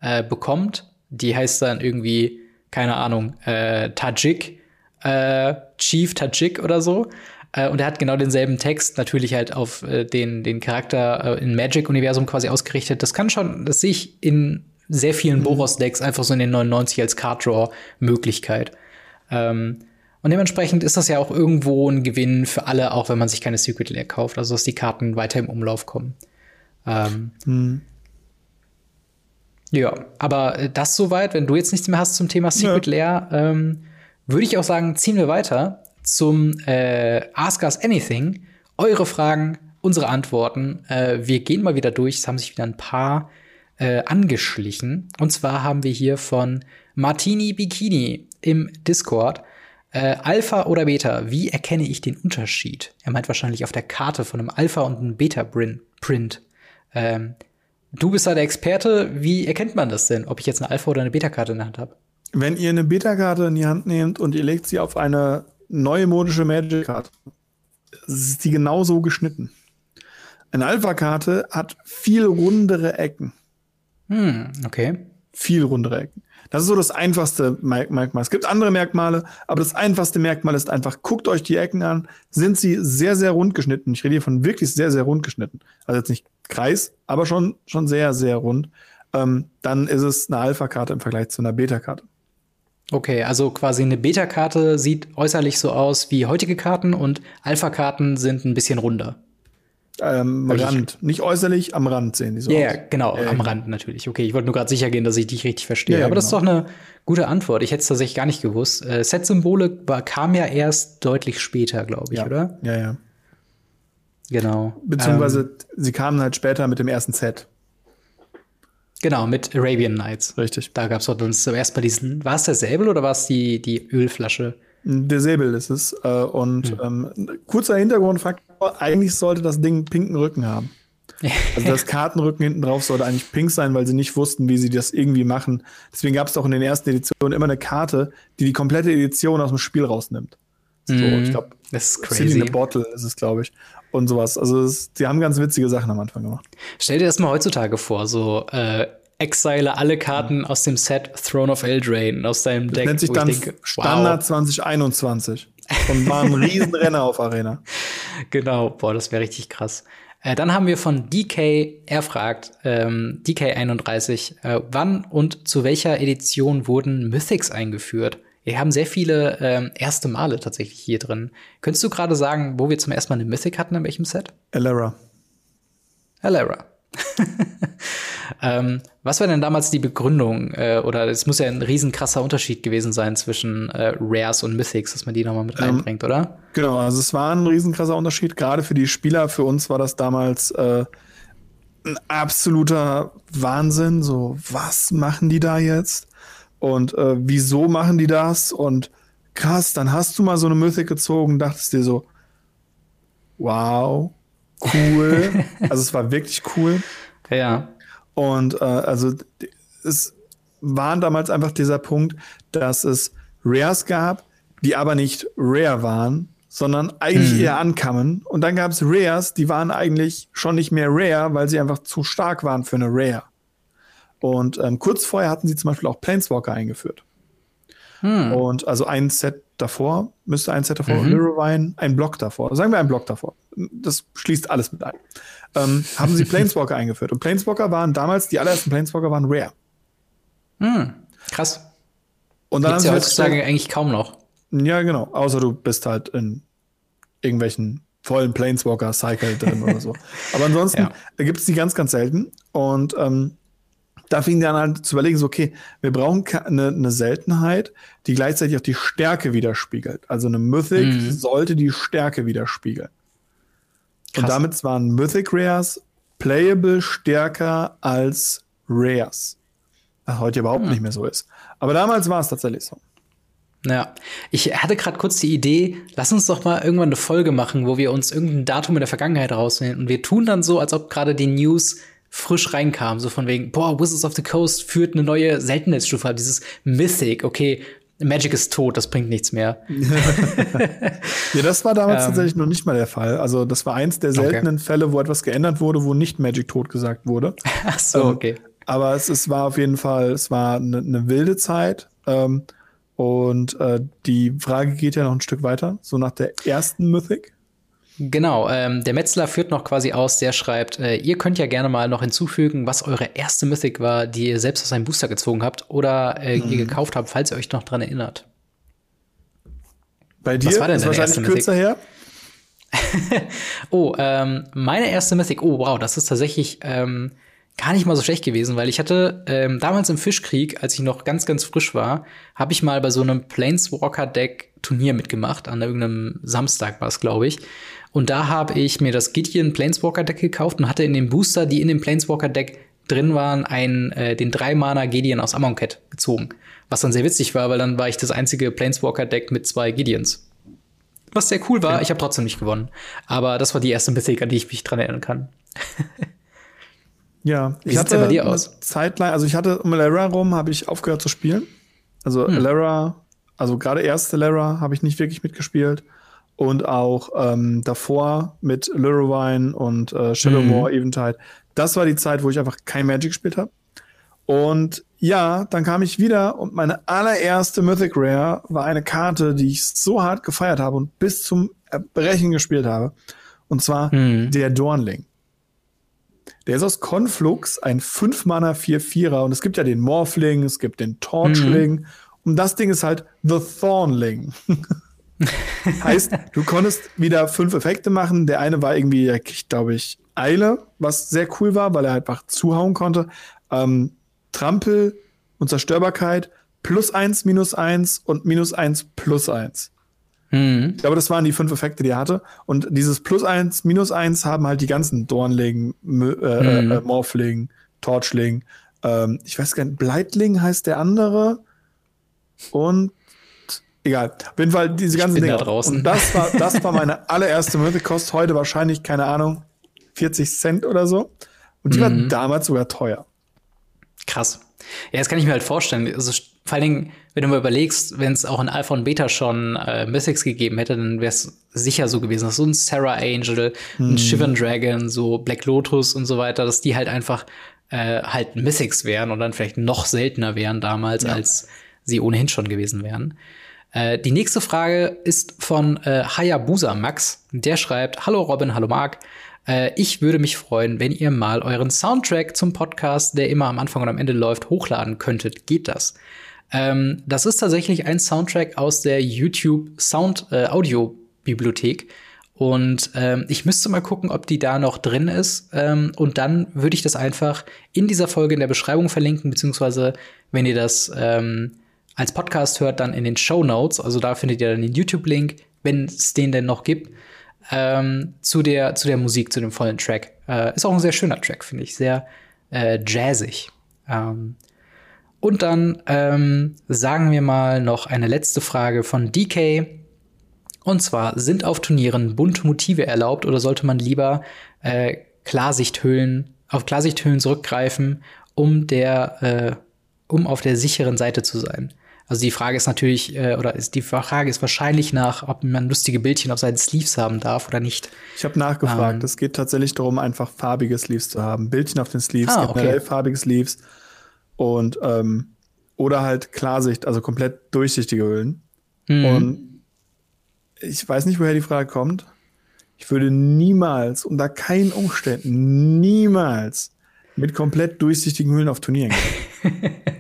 Speaker 1: äh, bekommt. Die heißt dann irgendwie, keine Ahnung, äh, Tajik, äh, Chief Tajik oder so. Äh, und er hat genau denselben Text, natürlich halt auf äh, den, den Charakter äh, im Magic-Universum quasi ausgerichtet. Das kann schon, das sehe ich in sehr vielen mhm. Boros-Decks einfach so in den 99 als Card-Draw-Möglichkeit. Ähm, und dementsprechend ist das ja auch irgendwo ein Gewinn für alle, auch wenn man sich keine Secret Lair kauft, also dass die Karten weiter im Umlauf kommen. Ähm, mhm. Ja, aber äh, das soweit, wenn du jetzt nichts mehr hast zum Thema Secret ja. Lair, ähm, würde ich auch sagen, ziehen wir weiter zum äh, Ask Us Anything. Eure Fragen, unsere Antworten. Äh, wir gehen mal wieder durch. Es haben sich wieder ein paar äh, angeschlichen. Und zwar haben wir hier von Martini Bikini im Discord. Äh, Alpha oder Beta, wie erkenne ich den Unterschied? Er meint wahrscheinlich auf der Karte von einem Alpha und einem Beta-Print. Ähm, Du bist da der Experte. Wie erkennt man das denn, ob ich jetzt eine Alpha- oder eine Beta-Karte in der Hand habe?
Speaker 2: Wenn ihr eine Beta-Karte in die Hand nehmt und ihr legt sie auf eine neue modische Magic-Karte, ist die genauso geschnitten. Eine Alpha-Karte hat viel rundere Ecken.
Speaker 1: Hm, okay.
Speaker 2: Viel rundere Ecken. Das ist so das einfachste Merkmal. Es gibt andere Merkmale, aber das einfachste Merkmal ist einfach, guckt euch die Ecken an. Sind sie sehr, sehr rund geschnitten? Ich rede hier von wirklich sehr, sehr rund geschnitten. Also jetzt nicht Kreis, aber schon, schon sehr, sehr rund. Ähm, dann ist es eine Alpha-Karte im Vergleich zu einer Beta-Karte.
Speaker 1: Okay, also quasi eine Beta-Karte sieht äußerlich so aus wie heutige Karten und Alpha-Karten sind ein bisschen runder.
Speaker 2: Ähm, am Rand. Nicht äußerlich, am Rand sehen die so
Speaker 1: Ja,
Speaker 2: aus.
Speaker 1: yeah, genau,
Speaker 2: Ja,
Speaker 1: am
Speaker 2: genau.
Speaker 1: Rand natürlich. Okay, ich wollte nur gerade sicher gehen, dass ich dich richtig verstehe.
Speaker 2: Ja, ja,
Speaker 1: Aber das ist doch
Speaker 2: genau.
Speaker 1: eine gute Antwort. Ich hätte es tatsächlich gar nicht gewusst. Äh, Set-Symbole war- kam ja erst deutlich später, glaube ich,
Speaker 2: Ja.
Speaker 1: oder?
Speaker 2: Ja, ja.
Speaker 1: Genau.
Speaker 2: Beziehungsweise
Speaker 1: Ähm,
Speaker 2: sie kamen halt später mit dem ersten Set.
Speaker 1: genau, mit Arabian Nights.
Speaker 2: Richtig.
Speaker 1: Da gab es doch dann zuerst mal diesen. War es der Säbel oder war es die, die Ölflasche?
Speaker 2: Der Säbel ist es. Äh, und ähm, kurzer Hintergrundfaktor, eigentlich sollte das Ding einen pinken Rücken haben. Also das Kartenrücken hinten drauf sollte eigentlich pink sein, weil sie nicht wussten, wie sie das irgendwie machen. Deswegen gab es auch in den ersten Editionen immer eine Karte, die die komplette Edition aus dem Spiel rausnimmt. So,
Speaker 1: Mhm.
Speaker 2: ich glaube,
Speaker 1: Das ist
Speaker 2: City in
Speaker 1: crazy.
Speaker 2: a Bottle ist es, glaube ich. Und sowas. Also es, die haben ganz witzige Sachen am Anfang gemacht.
Speaker 1: Stell dir das mal heutzutage vor, so äh, exile alle Karten aus dem Set Throne of Eldraine aus deinem Deck.
Speaker 2: Nennt sich dann
Speaker 1: denke,
Speaker 2: Standard 2021. Und war ein Riesenrenner auf Arena.
Speaker 1: Genau, boah, das wäre richtig krass. Äh, dann haben wir von DK, er fragt, ähm, DK31, äh, wann und zu welcher Edition wurden Mythics eingeführt? Wir haben sehr viele ähm, erste Male tatsächlich hier drin. Könntest du gerade sagen, wo wir zum ersten Mal eine Mythic hatten, in welchem Set?
Speaker 2: Elara.
Speaker 1: Alara. ähm, was war denn damals die Begründung? Äh, oder es muss ja ein riesen krasser Unterschied gewesen sein zwischen äh, Rares und Mythics, dass man die nochmal mit
Speaker 2: Ähm,
Speaker 1: reinbringt, oder?
Speaker 2: Genau, also es war ein riesenkrasser Unterschied. Gerade für die Spieler, für uns war das damals äh, ein absoluter Wahnsinn. So, was machen die da jetzt? Und äh, wieso machen die das? Und krass, dann hast du mal so eine Mythic gezogen, dachtest dir so, wow, cool. also es war wirklich cool.
Speaker 1: Ja.
Speaker 2: Und äh, also es waren damals einfach dieser Punkt, dass es Rares gab, die aber nicht rare waren, sondern eigentlich eher ankamen. Und dann gab es Rares, die waren eigentlich schon nicht mehr rare, weil sie einfach zu stark waren für eine Rare. Und ähm, kurz vorher hatten sie zum Beispiel auch Planeswalker eingeführt. Und also ein Set davor, müsste ein Set davor,
Speaker 1: Mhm.
Speaker 2: Lirowine, ein Block davor. Sagen wir ein Block davor. Das schließt alles mit ein. Ähm, haben sie Planeswalker eingeführt. Und Planeswalker waren damals, die allerersten Planeswalker waren rare.
Speaker 1: Hm, krass.
Speaker 2: Und dann
Speaker 1: Gibt's
Speaker 2: haben
Speaker 1: ja
Speaker 2: sie
Speaker 1: heutzutage eigentlich kaum noch.
Speaker 2: Ja, genau. Außer du bist halt in irgendwelchen vollen Planeswalker-Cycle drin oder so. Aber ansonsten
Speaker 1: Ja.
Speaker 2: gibt es die ganz, ganz selten. Und ähm, da fing dann halt zu überlegen, so, okay, wir brauchen eine, eine Seltenheit, die gleichzeitig auch die Stärke widerspiegelt. Also eine Mythic
Speaker 1: Mhm.
Speaker 2: sollte die Stärke widerspiegeln. Und
Speaker 1: Krass.
Speaker 2: damit waren Mythic Rares playable stärker als Rares. Was heute überhaupt
Speaker 1: Hm.
Speaker 2: nicht mehr so ist. Aber damals war es tatsächlich so.
Speaker 1: Ja, ich hatte gerade kurz die Idee, lass uns doch mal irgendwann eine Folge machen, wo wir uns irgendein Datum in der Vergangenheit rausnehmen und wir tun dann so, als ob gerade die News frisch reinkam, so von wegen, boah, Wizards of the Coast führt eine neue Seltenheitsstufe, ab, dieses Mythic, okay, Magic ist tot, das bringt nichts mehr.
Speaker 2: Ja, das war damals
Speaker 1: Ähm.
Speaker 2: tatsächlich noch nicht mal der Fall. Also, das war eins der seltenen Fälle, wo etwas geändert wurde, wo nicht Magic tot gesagt wurde.
Speaker 1: Ach so,
Speaker 2: Ähm,
Speaker 1: okay.
Speaker 2: Aber es, es war auf jeden Fall, es war eine, eine wilde Zeit. Ähm, und äh, die Frage geht ja noch ein Stück weiter, so nach der ersten Mythic.
Speaker 1: Genau, ähm, der Metzler führt noch quasi aus, der schreibt, äh, ihr könnt ja gerne mal noch hinzufügen, was eure erste Mythic war, die ihr selbst aus einem Booster gezogen habt oder äh,
Speaker 2: Mhm.
Speaker 1: ihr gekauft habt, falls ihr euch noch dran erinnert.
Speaker 2: Bei dir
Speaker 1: war denn
Speaker 2: ist wahrscheinlich kürzer her.
Speaker 1: Oh, ähm, meine erste Mythic, oh wow, das ist tatsächlich ähm, gar nicht mal so schlecht gewesen, weil ich hatte ähm, damals im Fischkrieg, als ich noch ganz, ganz frisch war, habe ich mal bei so einem Planeswalker-Deck Turnier mitgemacht, an irgendeinem Samstag war es, glaube ich. Und da habe ich mir das Gideon Planeswalker Deck gekauft und hatte in dem Booster, die in dem Planeswalker Deck drin waren, einen, äh, den 3-Mana Gideon aus Amonkhet gezogen. Was dann sehr witzig war, weil dann war ich das einzige Planeswalker Deck mit zwei Gideons. Was sehr cool war, ich habe trotzdem nicht gewonnen. Aber das war die erste Mythic, an die ich mich dran erinnern kann.
Speaker 2: Ja,
Speaker 1: Wie sieht's denn bei dir aus?
Speaker 2: Zeit lang, also ich hatte um Lara rum, habe ich aufgehört zu spielen. Also
Speaker 1: Hm.
Speaker 2: Lara, also gerade erste Lara habe ich nicht wirklich mitgespielt. Und auch ähm, davor mit Lurwine und äh, Shadowmoor,
Speaker 1: Mhm.
Speaker 2: Eventide. Das war die Zeit, wo ich einfach kein Magic gespielt habe. Und ja, dann kam ich wieder und meine allererste Mythic Rare war eine Karte, die ich so hart gefeiert habe und bis zum Erbrechen gespielt habe. Und zwar
Speaker 1: Mhm.
Speaker 2: der Dornling. Der ist aus Conflux ein 5-Mana 4-4er und es gibt ja den Morphling, es gibt den Torchling Und das Ding ist halt The Thornling. heißt, du konntest wieder fünf Effekte machen. Der eine war irgendwie, ich glaube ich, Eile, was sehr cool war, weil er einfach zuhauen konnte. Ähm, Trampel und Zerstörbarkeit, plus eins, minus eins und minus eins, plus eins. Mhm. Ich glaube, das waren die fünf Effekte, die er hatte. Und dieses plus eins, minus eins haben halt die ganzen Dornling, äh, mhm. äh, Morphling, Torchling, ähm, ich weiß gar nicht, Bleitling heißt der andere. Und egal. Auf jeden Fall diese ganzen Dinge.
Speaker 1: Da draußen.
Speaker 2: Und das war, das war meine allererste kostet heute wahrscheinlich, keine Ahnung, 40 Cent oder so. Und die mhm. war damals sogar teuer.
Speaker 1: Krass. Ja, das kann ich mir halt vorstellen. Also, vor allen Dingen, wenn du mal überlegst, wenn es auch in Alpha und Beta schon äh, Mythics gegeben hätte, dann wäre es sicher so gewesen, dass so ein Sarah Angel, hm. ein Shivan Dragon, so Black Lotus und so weiter, dass die halt einfach äh, halt Mythics wären und dann vielleicht noch seltener wären damals, ja. als sie ohnehin schon gewesen wären. Äh, die nächste Frage ist von äh, Hayabusa Max. Der schreibt, Hallo Robin, hallo Marc. Äh, ich würde mich freuen, wenn ihr mal euren Soundtrack zum Podcast, der immer am Anfang und am Ende läuft, hochladen könntet. Geht das? Ähm, das ist tatsächlich ein Soundtrack aus der YouTube Sound äh, Audio Bibliothek. Und ähm, ich müsste mal gucken, ob die da noch drin ist. Ähm, und dann würde ich das einfach in dieser Folge in der Beschreibung verlinken, beziehungsweise wenn ihr das ähm, als Podcast hört, dann in den Show Notes. Also da findet ihr dann den YouTube-Link, wenn es den denn noch gibt ähm, zu, der, zu der Musik, zu dem vollen Track. Äh, ist auch ein sehr schöner Track, finde ich. Sehr äh, jazzig. Ähm, und dann ähm, sagen wir mal noch eine letzte Frage von DK. Und zwar, sind auf Turnieren bunte Motive erlaubt oder sollte man lieber äh, Klarsichthüllen, auf Klarsichthüllen zurückgreifen, um der, äh, um auf der sicheren Seite zu sein? Also die Frage ist natürlich, äh, oder ist die Frage ist wahrscheinlich nach, ob man lustige Bildchen auf seinen Sleeves haben darf oder nicht.
Speaker 2: Ich habe nachgefragt. Ähm, es geht tatsächlich darum, einfach farbige Sleeves zu haben. Bildchen auf den Sleeves, ah, generell okay. farbige Sleeves und ähm, oder halt Klarsicht, also komplett durchsichtige Hüllen. Mhm. Und ich weiß nicht, woher die Frage kommt. Ich würde niemals, unter keinen Umständen, niemals mit komplett durchsichtigen Hüllen auf Turnieren gehen.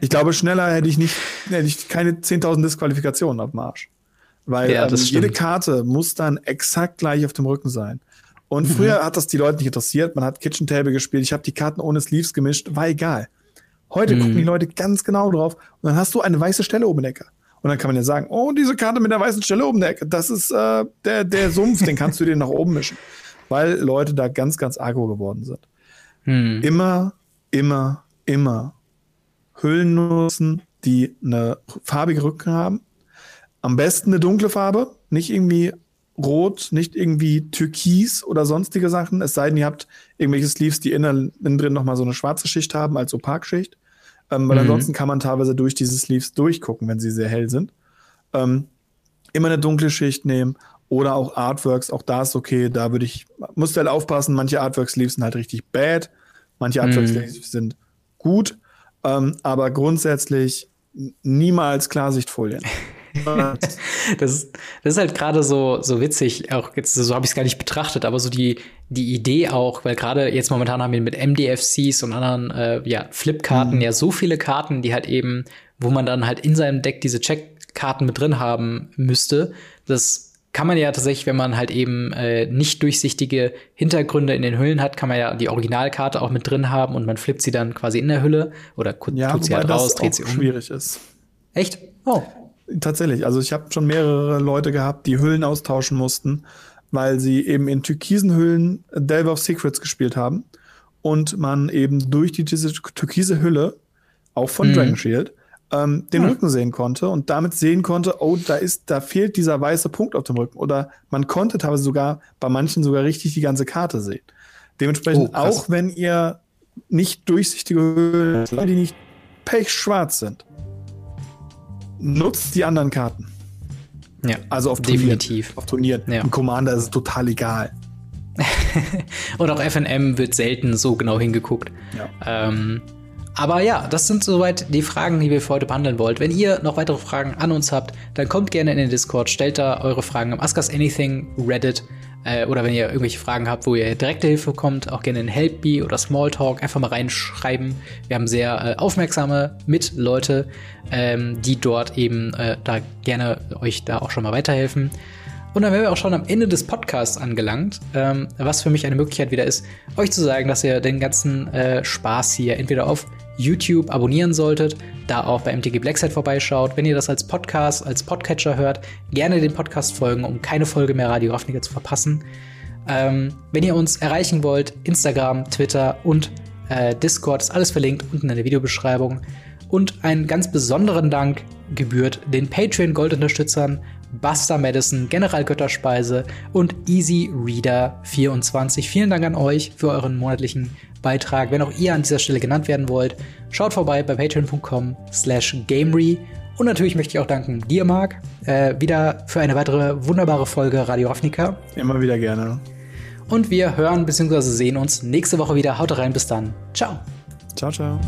Speaker 2: ich glaube, schneller hätte ich nicht, hätte ich keine 10.000 Disqualifikationen auf dem Arsch. Weil ja, ähm, jede Karte muss dann exakt gleich auf dem Rücken sein. Und mhm. früher hat das die Leute nicht interessiert. Man hat Kitchen Table gespielt. Ich habe die Karten ohne Sleeves gemischt. War egal. Heute mhm. gucken die Leute ganz genau drauf. Und dann hast du eine weiße Stelle oben in der Ecke. Und dann kann man ja sagen, oh, diese Karte mit der weißen Stelle oben in der Ecke, das ist äh, der, der Sumpf, den kannst du dir nach oben mischen. Weil Leute da ganz, ganz agro geworden sind. Mhm. Immer, immer, immer Hüllen nutzen, die eine farbige Rücken haben. Am besten eine dunkle Farbe, nicht irgendwie rot, nicht irgendwie türkis oder sonstige Sachen. Es sei denn, ihr habt irgendwelche Sleeves, die innen, innen drin nochmal so eine schwarze Schicht haben als Opakschicht. Ähm, weil mhm. ansonsten kann man teilweise durch diese Sleeves durchgucken, wenn sie sehr hell sind. Ähm, immer eine dunkle Schicht nehmen oder auch Artworks, auch da ist okay, da würde ich, musst du halt aufpassen, manche Artwork-Sleeves sind halt richtig bad, manche Artwork-Sleeves mhm. sind gut, ähm, aber grundsätzlich niemals Klarsichtfolien.
Speaker 1: das, ist, das ist halt gerade so, so witzig, auch jetzt, so habe ich es gar nicht betrachtet, aber so die, die Idee auch, weil gerade jetzt momentan haben wir mit MDFCs und anderen äh, ja, Flipkarten mhm. ja so viele Karten, die halt eben, wo man dann halt in seinem Deck diese Checkkarten mit drin haben müsste, dass kann man ja tatsächlich, wenn man halt eben äh, nicht durchsichtige Hintergründe in den Hüllen hat, kann man ja die Originalkarte auch mit drin haben und man flippt sie dann quasi in der Hülle oder
Speaker 2: ja, tut sie halt raus, dreht sie um. schwierig ist.
Speaker 1: Echt? Oh.
Speaker 2: Tatsächlich. Also ich habe schon mehrere Leute gehabt, die Hüllen austauschen mussten, weil sie eben in türkisen Hüllen Delve of Secrets gespielt haben und man eben durch die, diese türkise Hülle, auch von mhm. Dragon Shield, ähm, den ja. Rücken sehen konnte und damit sehen konnte, oh, da ist, da fehlt dieser weiße Punkt auf dem Rücken. Oder man konnte teilweise sogar bei manchen sogar richtig die ganze Karte sehen. Dementsprechend, oh, auch wenn ihr nicht durchsichtige Höhlen, die nicht pechschwarz sind, nutzt die anderen Karten.
Speaker 1: Ja,
Speaker 2: also auf
Speaker 1: definitiv.
Speaker 2: Turnieren. Auf Turnieren. Ja. Im Commander ist es total egal.
Speaker 1: und auch FNM wird selten so genau hingeguckt. Ja. Ähm, aber ja, das sind soweit die Fragen, die wir für heute behandeln wollt. Wenn ihr noch weitere Fragen an uns habt, dann kommt gerne in den Discord, stellt da eure Fragen am Ask Us Anything Reddit. Äh, oder wenn ihr irgendwelche Fragen habt, wo ihr direkte Hilfe bekommt, auch gerne in Help Me oder Smalltalk einfach mal reinschreiben. Wir haben sehr äh, aufmerksame Mitleute, ähm, die dort eben äh, da gerne euch da auch schon mal weiterhelfen. Und dann wären wir auch schon am Ende des Podcasts angelangt, ähm, was für mich eine Möglichkeit wieder ist, euch zu sagen, dass ihr den ganzen äh, Spaß hier entweder auf YouTube abonnieren solltet, da auch bei MTG Blackside vorbeischaut. Wenn ihr das als Podcast, als Podcatcher hört, gerne den Podcast folgen, um keine Folge mehr Radio Ravnica zu verpassen. Ähm, wenn ihr uns erreichen wollt, Instagram, Twitter und äh, Discord ist alles verlinkt unten in der Videobeschreibung. Und einen ganz besonderen Dank gebührt den Patreon-Gold-Unterstützern Buster Madison, General Götterspeise und Easy Reader 24. Vielen Dank an euch für euren monatlichen Beitrag. Wenn auch ihr an dieser Stelle genannt werden wollt, schaut vorbei bei patreon.com slash gamery. Und natürlich möchte ich auch danken dir, Marc, äh, wieder für eine weitere wunderbare Folge Radio Ravnica.
Speaker 2: Immer wieder gerne.
Speaker 1: Und wir hören bzw. sehen uns nächste Woche wieder. Haut rein, bis dann. Ciao.
Speaker 2: Ciao, ciao.